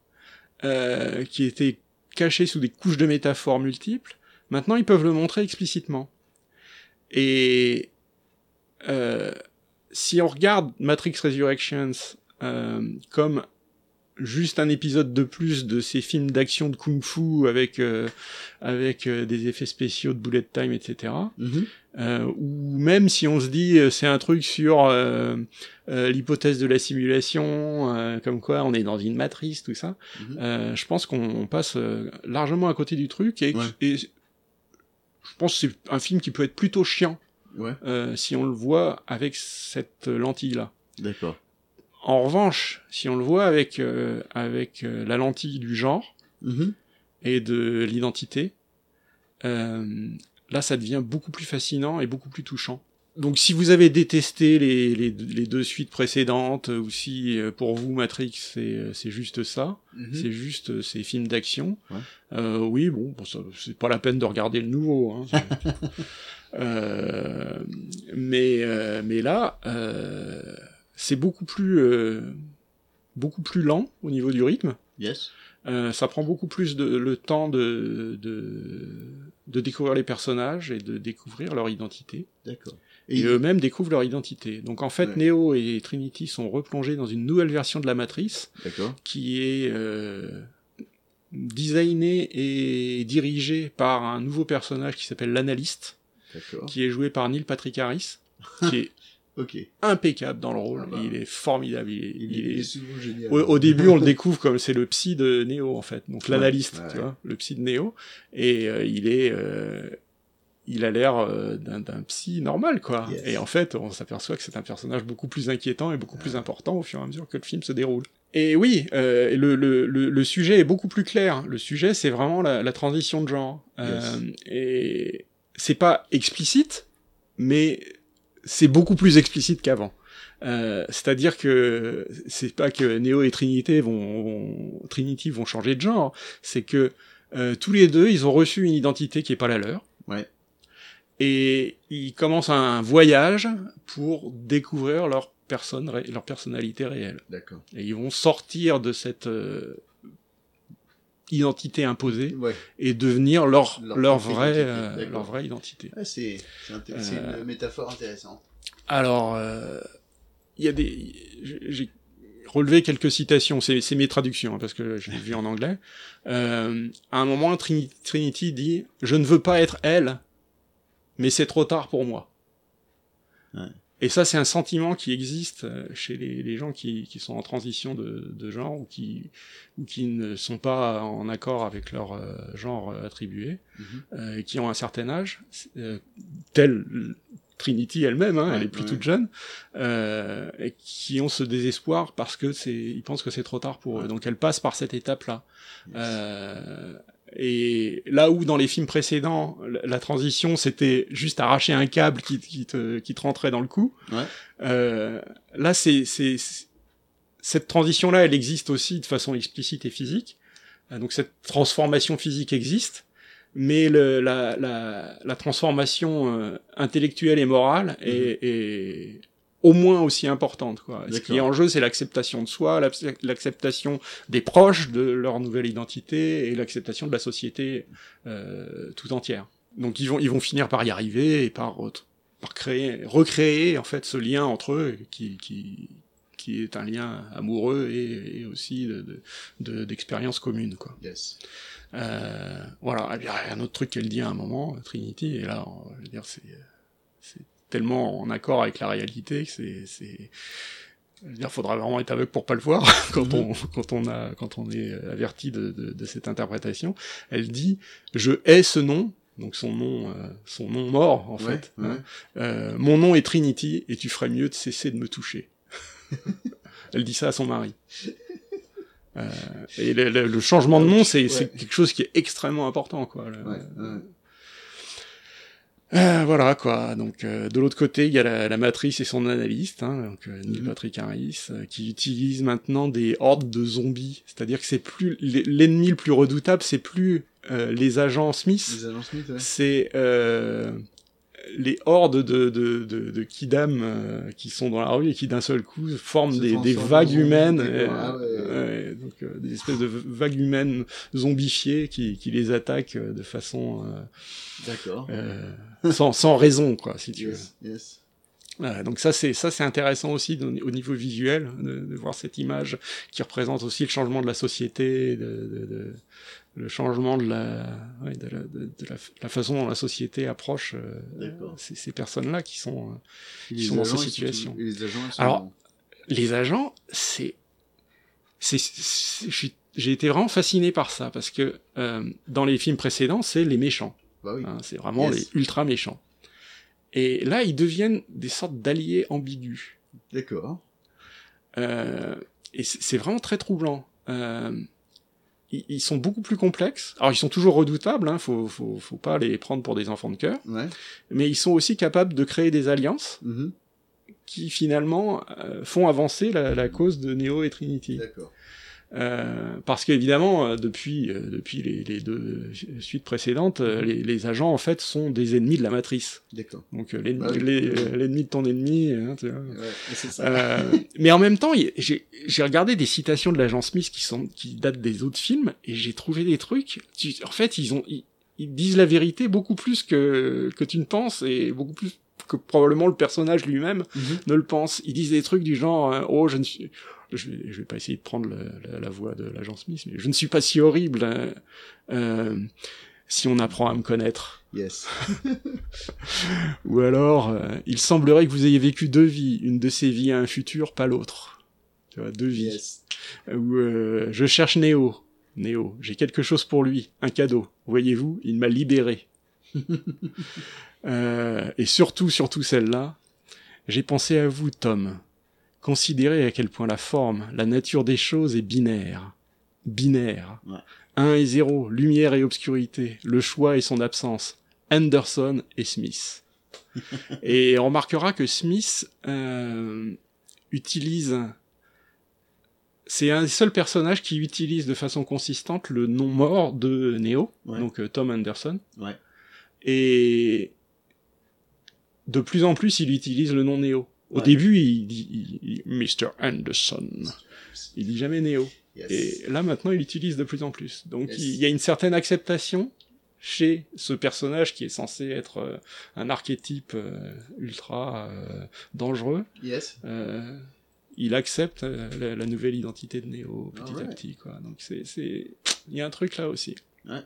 euh, qui était caché sous des couches de métaphores multiples. Maintenant, ils peuvent le montrer explicitement. Et euh, si on regarde Matrix Resurrections euh, comme juste un épisode de plus de ces films d'action de kung-fu avec euh, avec euh, des effets spéciaux de bullet time, etc. Mhm. Euh, ou même si on se dit euh, c'est un truc sur euh, euh, l'hypothèse de la simulation, euh, comme quoi on est dans une matrice, tout ça, Mhm. euh, je pense qu'on passe largement à côté du truc et, Ouais. et je pense que c'est un film qui peut être plutôt chiant Ouais, euh, si on le voit avec cette lentille-là. d'accord. En revanche, si on le voit avec euh, avec euh, la lentille du genre Mhm. et de l'identité, euh, là ça devient beaucoup plus fascinant et beaucoup plus touchant. Donc si vous avez détesté les, les, les deux suites précédentes, ou si euh, pour vous Matrix c'est c'est juste ça, Mhm. c'est juste euh, ces films d'action, Ouais. euh, oui bon, bon, c'est pas la peine de regarder le nouveau. Hein, Euh, mais euh, mais là euh, c'est beaucoup plus euh, beaucoup plus lent au niveau du rythme. Yes. Euh, ça prend beaucoup plus de, le temps de, de, de découvrir les personnages et de découvrir leur identité. D'accord. Et, Et, eux-mêmes découvrent leur identité. Donc en fait, Ouais. Neo et Trinity sont replongés dans une nouvelle version de la Matrice qui est euh, designée et dirigée par un nouveau personnage qui s'appelle l'Analyste, qui est joué par Neil Patrick Harris, qui est Ok. impeccable dans le rôle. Ah bah. Il est formidable. Il est, Il, il est, est- souvent génial. au, au début, on le découvre comme c'est le psy de Neo en fait, donc Ouais, l'analyste, ouais. tu vois, le psy de Neo, et euh, il est, euh, il a l'air euh, d'un psy normal quoi. Yes. Et en fait, on s'aperçoit que c'est un personnage beaucoup plus inquiétant et beaucoup plus important au fur et à mesure que le film se déroule. Et oui, euh, le, le, le, le sujet est beaucoup plus clair. Le sujet, c'est vraiment la, la transition de genre. Euh, et c'est pas explicite, mais c'est beaucoup plus explicite qu'avant. Euh, C'est-à-dire que c'est pas que Neo et Trinité vont, vont- Trinity vont changer de genre, c'est que euh, tous les deux, ils ont reçu une identité qui est pas la leur. Ouais. Et ils commencent un voyage pour découvrir leur personne, leur personnalité réelle. D'accord. Et ils vont sortir de cette euh, identité imposée Ouais. et devenir leur, Leur leur, vraie, identité, euh, leur vraie identité. Ah, c'est c'est Euh, une métaphore intéressante. Alors, euh, il y a des, j'ai- relevé quelques citations, c'est mes traductions, hein, parce que je l'ai vu en anglais. Euh, à un moment, Trini- Trinity dit « Je ne veux pas être elle, mais c'est trop tard pour moi. Ouais. Et ça, c'est un sentiment qui existe euh, chez les, les gens qui, qui sont en transition de, de genre ou qui, ou qui ne sont pas en accord avec leur euh, genre euh, attribué, euh, et qui ont un certain âge, euh, tel Trinity elle-même, hein, elle est plus ouais. toute jeune, euh, et qui ont ce désespoir parce que c'est, ils pensent que c'est trop tard pour eux. Donc elle passe par cette étape-là. Yes. Euh, et là où dans les films précédents, la, transition c'était juste arracher un câble qui, qui, te, qui te rentrait dans le cou, Ouais. euh, là c'est, c'est, c'est- cette transition-là, elle existe aussi de façon explicite et physique. Euh, donc cette transformation physique existe, mais le, la, la, la transformation euh, intellectuelle et morale est, est au moins aussi importante. Quoi. Ce qui est en jeu, c'est l'acceptation de soi, l'acc- l'acceptation des proches de leur nouvelle identité et l'acceptation de la société euh, tout entière. Donc ils vont, ils vont finir par y arriver et par, par créer, recréer en fait ce lien entre eux qui, qui, qui est un lien amoureux et, et aussi de, de, de- d'expérience commune. Quoi. Yes. Euh, voilà, il y a un autre truc qu'elle dit à un moment, Trinity, et là, on- je veux dire, c'est tellement en accord avec la réalité que c'est, c'est, dire, faudra vraiment être aveugle pour pas le voir quand on, quand on a, quand on est averti de, de, de cette interprétation. Elle dit, je hais ce nom, donc son nom, euh, son nom mort en Ouais, fait. ouais. hein. Euh, mon nom est Trinity et tu ferais mieux de cesser de me toucher. Elle dit ça à son mari. Euh, et le, le- le changement de nom, c'est Ouais. c'est quelque chose qui est extrêmement important, quoi. Le-. Euh, voilà, quoi. Donc, euh, de l'autre côté, il y a la, la matrice et son analyste, hein, donc euh, Neil Mhm. Patrick Harris, euh, qui utilise maintenant des hordes de zombies. C'est-à-dire que c'est plus l'ennemi le plus redoutable, c'est plus euh, les agents Smith, Les agents Smith, ouais. c'est euh, les hordes de, de, de, de kidam euh, qui sont dans la rue et qui d'un seul coup forment des, des vagues humaines, euh, ouais. ouais, donc euh, des espèces de vagues humaines zombifiées qui, qui les attaquent euh, de façon euh, D'accord. euh, sans, sans raison, quoi, si tu veux. Yes. Voilà, donc ça c'est ça c'est intéressant aussi au niveau visuel de, de voir cette image qui représente aussi le changement de la société, de, de- de- le changement de la, ouais, de, la, de- de la, la façon dont la société approche euh, ces, ces personnes-là qui sont euh, les sont dans ces situations. et les agents, sont Alors, les agents, c'est, j'ai été vraiment fasciné par ça parce que euh, dans les films précédents, c'est les méchants. bah oui. hein, c'est vraiment Yes. les ultra méchants. Et là, ils deviennent des sortes d'alliés ambigus. D'accord. Euh, et c'est c'est vraiment très troublant. Euh, ils, sont beaucoup plus complexes. Alors, ils sont toujours redoutables, hein, faut, faut, faut pas les prendre pour des enfants de cœur. Ouais. Mais ils sont aussi capables de créer des alliances Mhm. qui finalement euh, font avancer la, la cause de Neo et Trinity. D'accord. Euh, parce qu'évidemment, euh, depuis, euh, depuis les, les deux suites précédentes, euh, les, les agents en fait sont des ennemis de la matrice. D'accord. Donc euh, l'ennemi Bah oui. de ton ennemi. hein, tu vois. Ouais, c'est ça. Euh, mais en même temps, j'ai j'ai regardé des citations de l'agent Smith qui sont qui datent des autres films et j'ai trouvé des trucs. tu- en fait, ils ont ils, ils disent la vérité beaucoup plus que que tu ne penses et beaucoup plus que probablement le personnage lui-même Mhm. ne le pense. Ils disent des trucs du genre euh, oh je ne suis je vais, je vais pas essayer de prendre le- la, la voix de l'agent Smith, mais je ne suis pas si horrible hein, euh, si on apprend à me connaître. Yes. Ou alors, euh, il semblerait que vous ayez vécu deux vies, une de ces vies a un futur, pas l'autre. Tu vois, deux vies. Yes. Ou je cherche Néo. Néo, j'ai quelque chose pour lui, un cadeau. Voyez-vous, il m'a libéré. Euh, et surtout, surtout celle-là, j'ai pensé à vous, Tom. Considérez à quel point la forme, la nature des choses est binaire. Binaire. Ouais. 1 et 0, lumière et obscurité, le choix et son absence. Anderson et Smith. et on remarquera que Smith euh, utilise c'est un des seuls personnages qui utilise de façon consistante le nom mort de Neo, Ouais. donc euh, Tom Anderson. Ouais. Et de plus en plus, il utilise le nom Neo. Au Ouais. début, il dit il- il- Mr. Anderson. Il dit jamais Neo. Yes. Et là, maintenant, il l'utilise de plus en plus. Donc, Yes. il y a une certaine acceptation chez ce personnage qui est censé être euh, un archétype euh, ultra euh, dangereux. Yes. Il accepte la, la nouvelle identité de Neo petit à Alright. petit, quoi. Donc, c'est, c'est, il y a un truc là aussi. Ouais.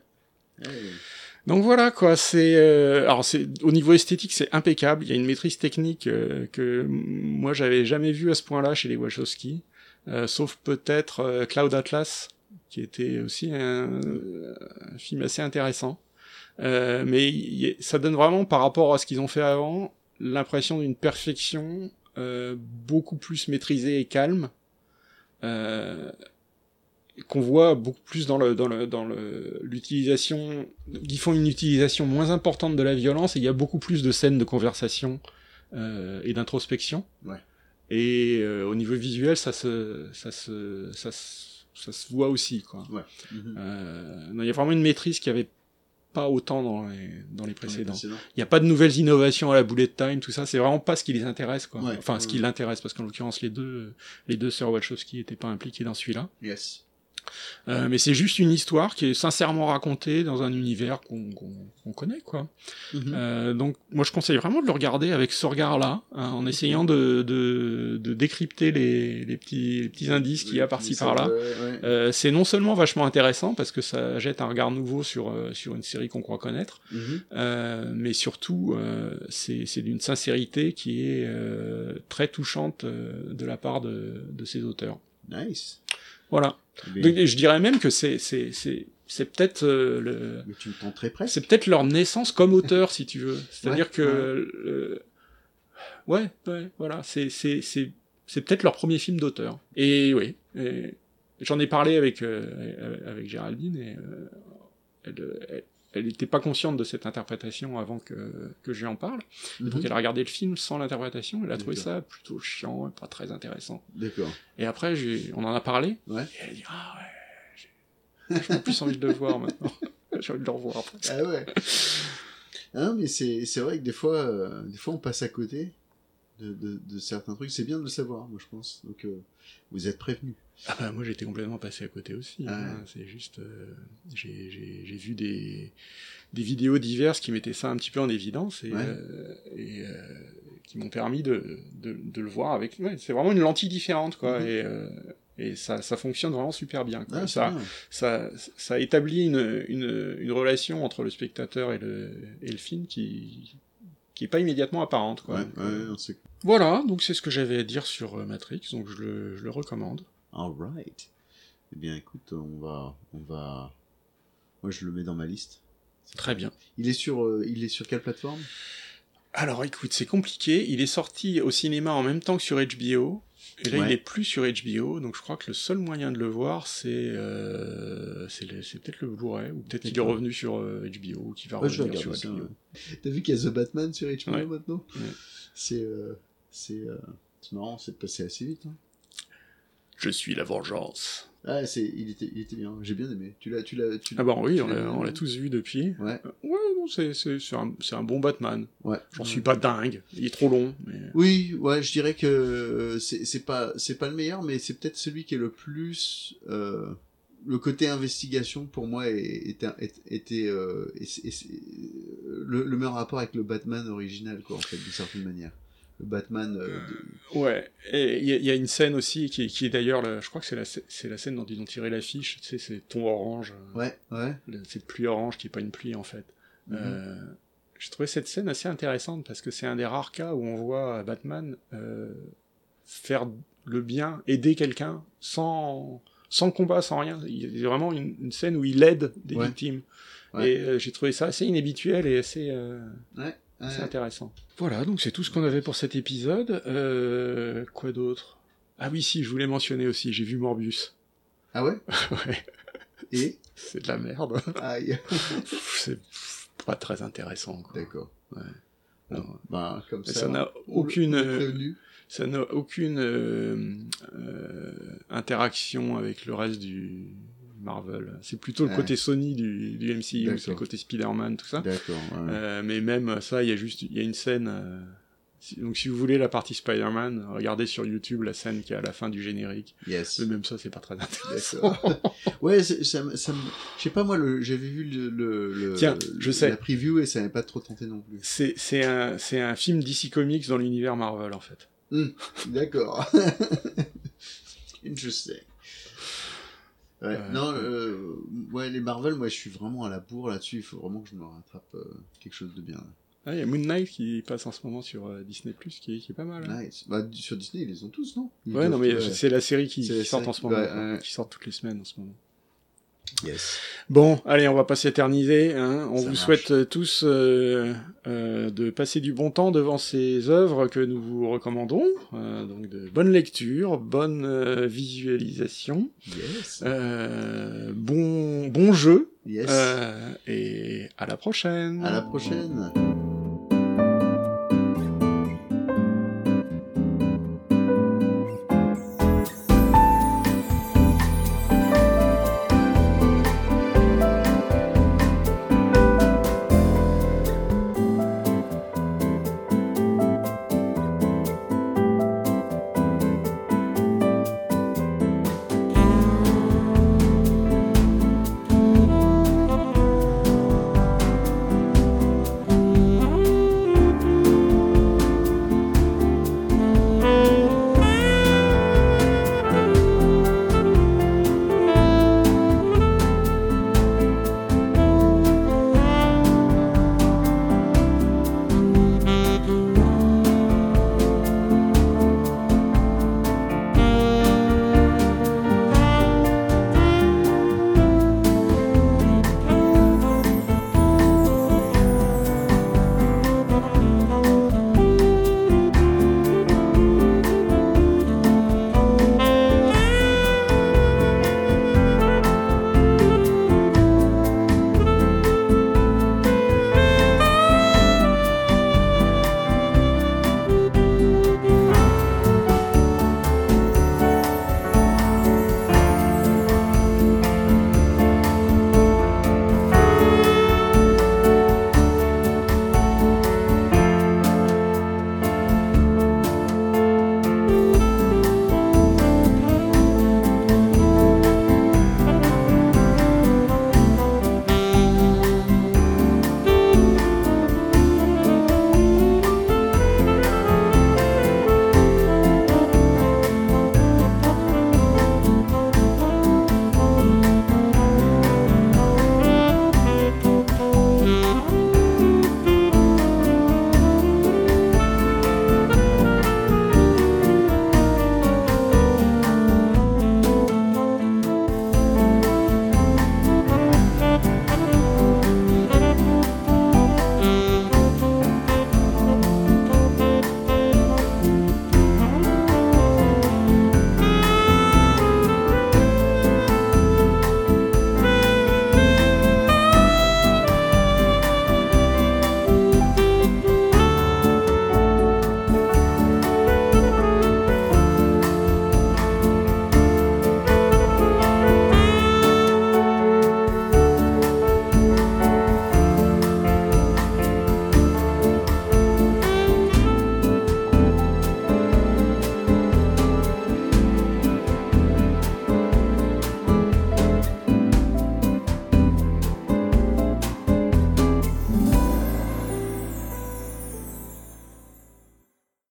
Donc voilà quoi, c'est euh, alors c'est au niveau esthétique c'est impeccable, il y a une maîtrise technique euh, que moi j'avais jamais vue à ce point-là chez les Wachowski, euh, sauf peut-être euh, Cloud Atlas qui était aussi un, film assez intéressant. Mais ça donne vraiment par rapport à ce qu'ils ont fait avant l'impression d'une perfection beaucoup plus maîtrisée et calme. Euh, qu'on voit beaucoup plus dans le dans le dans le l'utilisation ils font une utilisation moins importante de la violence et il y a beaucoup plus de scènes de conversation euh, et d'introspection Ouais. et euh, au niveau visuel ça se ça se ça se, ça se voit aussi quoi Ouais. Euh, non, il y a vraiment une maîtrise qui avait pas autant dans les dans les précédents il n'y a pas de nouvelles innovations à la bullet time, tout ça, c'est vraiment pas ce qui les intéresse, quoi. Ouais, enfin, ouais, ce qui l'intéresse, parce qu'en l'occurrence, les deux, les deux sœurs Wachowski étaient pas impliquées dans celui-là. Yes. Euh, mais c'est juste une histoire qui est sincèrement racontée dans un univers qu'on connaît, quoi. Mhm. Euh, donc, moi, je conseille vraiment de le regarder avec ce regard-là, hein, en essayant de, de, de décrypter les, les petits, les petits indices qu'il y a par-ci par-là. ouais. Euh, c'est non seulement vachement intéressant parce que ça jette un regard nouveau sur, sur une série qu'on croit connaître, Mhm. mais surtout, c'est d'une sincérité qui est très touchante de la part de, de ces auteurs. Nice. Voilà. Mais, Donc, je dirais même que c'est c'est c'est c'est peut-être euh, le mais tu me tenterais presque. c'est peut-être leur naissance comme auteur si tu veux. C'est-à-dire Ouais, que euh, ouais ouais voilà c'est c'est c'est c'est peut-être leur premier film d'auteur. Et oui, j'en ai parlé avec euh, avec Géraldine et euh, elle, elle elle n'était pas consciente de cette interprétation avant que, que je lui en parle. Et Mhm. donc elle a regardé le film sans l'interprétation, elle a trouvé ça plutôt chiant, pas très intéressant. D'accord. Et après, on en a parlé, Ouais. et elle a dit Ah ouais, j'ai plus envie de le voir maintenant. j'ai envie de le revoir. Ah ouais. Hein, mais c'est c'est vrai que des fois, euh, des fois on passe à côté de, de, de certains trucs. C'est bien de le savoir, moi je pense. Donc euh, vous êtes prévenus. Ah bah, moi j'étais complètement passé à côté aussi. Ah hein. C'est juste, euh, j'ai vu des, des vidéos diverses qui mettaient ça un petit peu en évidence et, Ouais. euh, et euh, qui m'ont permis de, de, de le voir avec. Ouais, c'est vraiment une lentille différente quoi. Mhm. Et, euh, et ça, ça fonctionne vraiment super bien. Quoi. Ah, ça, bien. ça, ça établit une, une, une relation entre le spectateur et le, et le film qui qui est pas immédiatement apparente. Quoi. Ouais, ouais, Voilà, donc c'est ce que j'avais à dire sur Matrix, donc je le, je le recommande. Alright. Eh bien, écoute, on va, on va. Moi, je le mets dans ma liste. Très bien. Il est sur, euh, il est sur quelle plateforme? Alors écoute, c'est compliqué. Il est sorti au cinéma en même temps que sur HBO. Et là, Ouais. il est plus sur HBO, donc je crois que le seul moyen de le voir, c'est euh, c'est peut-être le Blu-ray, ou peut-être qu'il est revenu sur euh, HBO, ou qu'il va Ouais, revenir sur ça, HBO. ouais. T'as vu qu'il y a The Batman sur HBO maintenant? C'est, euh, euh, marrant, c'est passé assez vite. Hein. Je suis la vengeance. Ah, c'est, il était, il était bien. J'ai bien aimé. Tu l'as, tu l'as, tu Ah bah oui, on l'as l'a on l'a tous vu depuis. Ouais. Euh, Ouais, non, c'est c'est- c'est un, c'est un bon Batman. Ouais. J'en suis pas dingue, il est trop long. Mais... Oui, ouais, je dirais que euh, c'est c'est pas c'est pas le meilleur, mais c'est peut-être celui qui est le plus euh, le côté investigation pour moi est- était était euh, le meilleur rapport avec le Batman original quoi en fait d'une certaine manière. Le Batman euh, de- Ouais, et il y, a- il y a une scène aussi qui est, qui est d'ailleurs, je crois que c'est la, sc- c'est la scène dont ils ont tiré l'affiche, tu sais, c'est ton orange, euh, ouais ouais le- cette pluie orange qui est pas une pluie en fait. Mhm. Euh, J'ai trouvé cette scène assez intéressante parce que c'est un des rares cas où on voit Batman euh, faire le bien, aider quelqu'un sans, sans combat, sans rien. Il y a vraiment une, une scène où il aide des Ouais. victimes. Ouais. Et euh, j'ai trouvé ça assez inhabituel et assez, euh, ouais, ouais. intéressant. Voilà, donc c'est tout ce qu'on avait pour cet épisode. Euh, quoi d'autre? Ah oui, si, je voulais mentionner aussi, j'ai vu Morbius. ah ouais? Ouais, et? C'est de la merde. aïe c'est pas très intéressant. D'accord Ouais. Bon, Non. bah comme Et ça ça n'a aucune, euh. Ça n'a aucune euh, euh, interaction avec le reste du Marvel. C'est plutôt le Ouais. côté Sony du, du MCU, c'est le côté Spider-Man, tout ça. ouais. Euh, mais même ça, il y a juste, il y a une scène. euh, donc si vous voulez la partie Spider-Man, regardez sur YouTube la scène qui est à la fin du générique. yes Mais même ça, c'est pas très intéressant. Ouais, ça, je sais pas moi, j'avais vu le, le, le- Tiens, je sais. la preview et ça m'avait pas trop tenté non plus. C'est c'est un, c'est un film DC Comics dans l'univers Marvel en fait. D'accord. Interesting. Ouais, Euh, non, euh, ouais, les Marvel, moi, je suis vraiment à la bourre là-dessus. Il faut vraiment que je me rattrape euh, quelque chose de bien. Ah, Il y a Moon Knight qui passe en ce moment sur euh, Disney Plus, qui, est- qui est pas mal. hein. Nice. Bah, sur Disney, ils les ont tous, non? Ils Ouais, non mais c'est la série qui, sort en ce moment, ouais, quoi, ouais. qui sort toutes les semaines en ce moment. Yes. Bon, allez, on va pas s'éterniser. Hein. On Ça vous marche. souhaite euh, tous euh, euh, de passer du bon temps devant ces œuvres que nous vous recommandons. Euh, donc de bonne lecture, bonne visualisation, Yes. bon bon jeu yes. et à la prochaine. À la prochaine.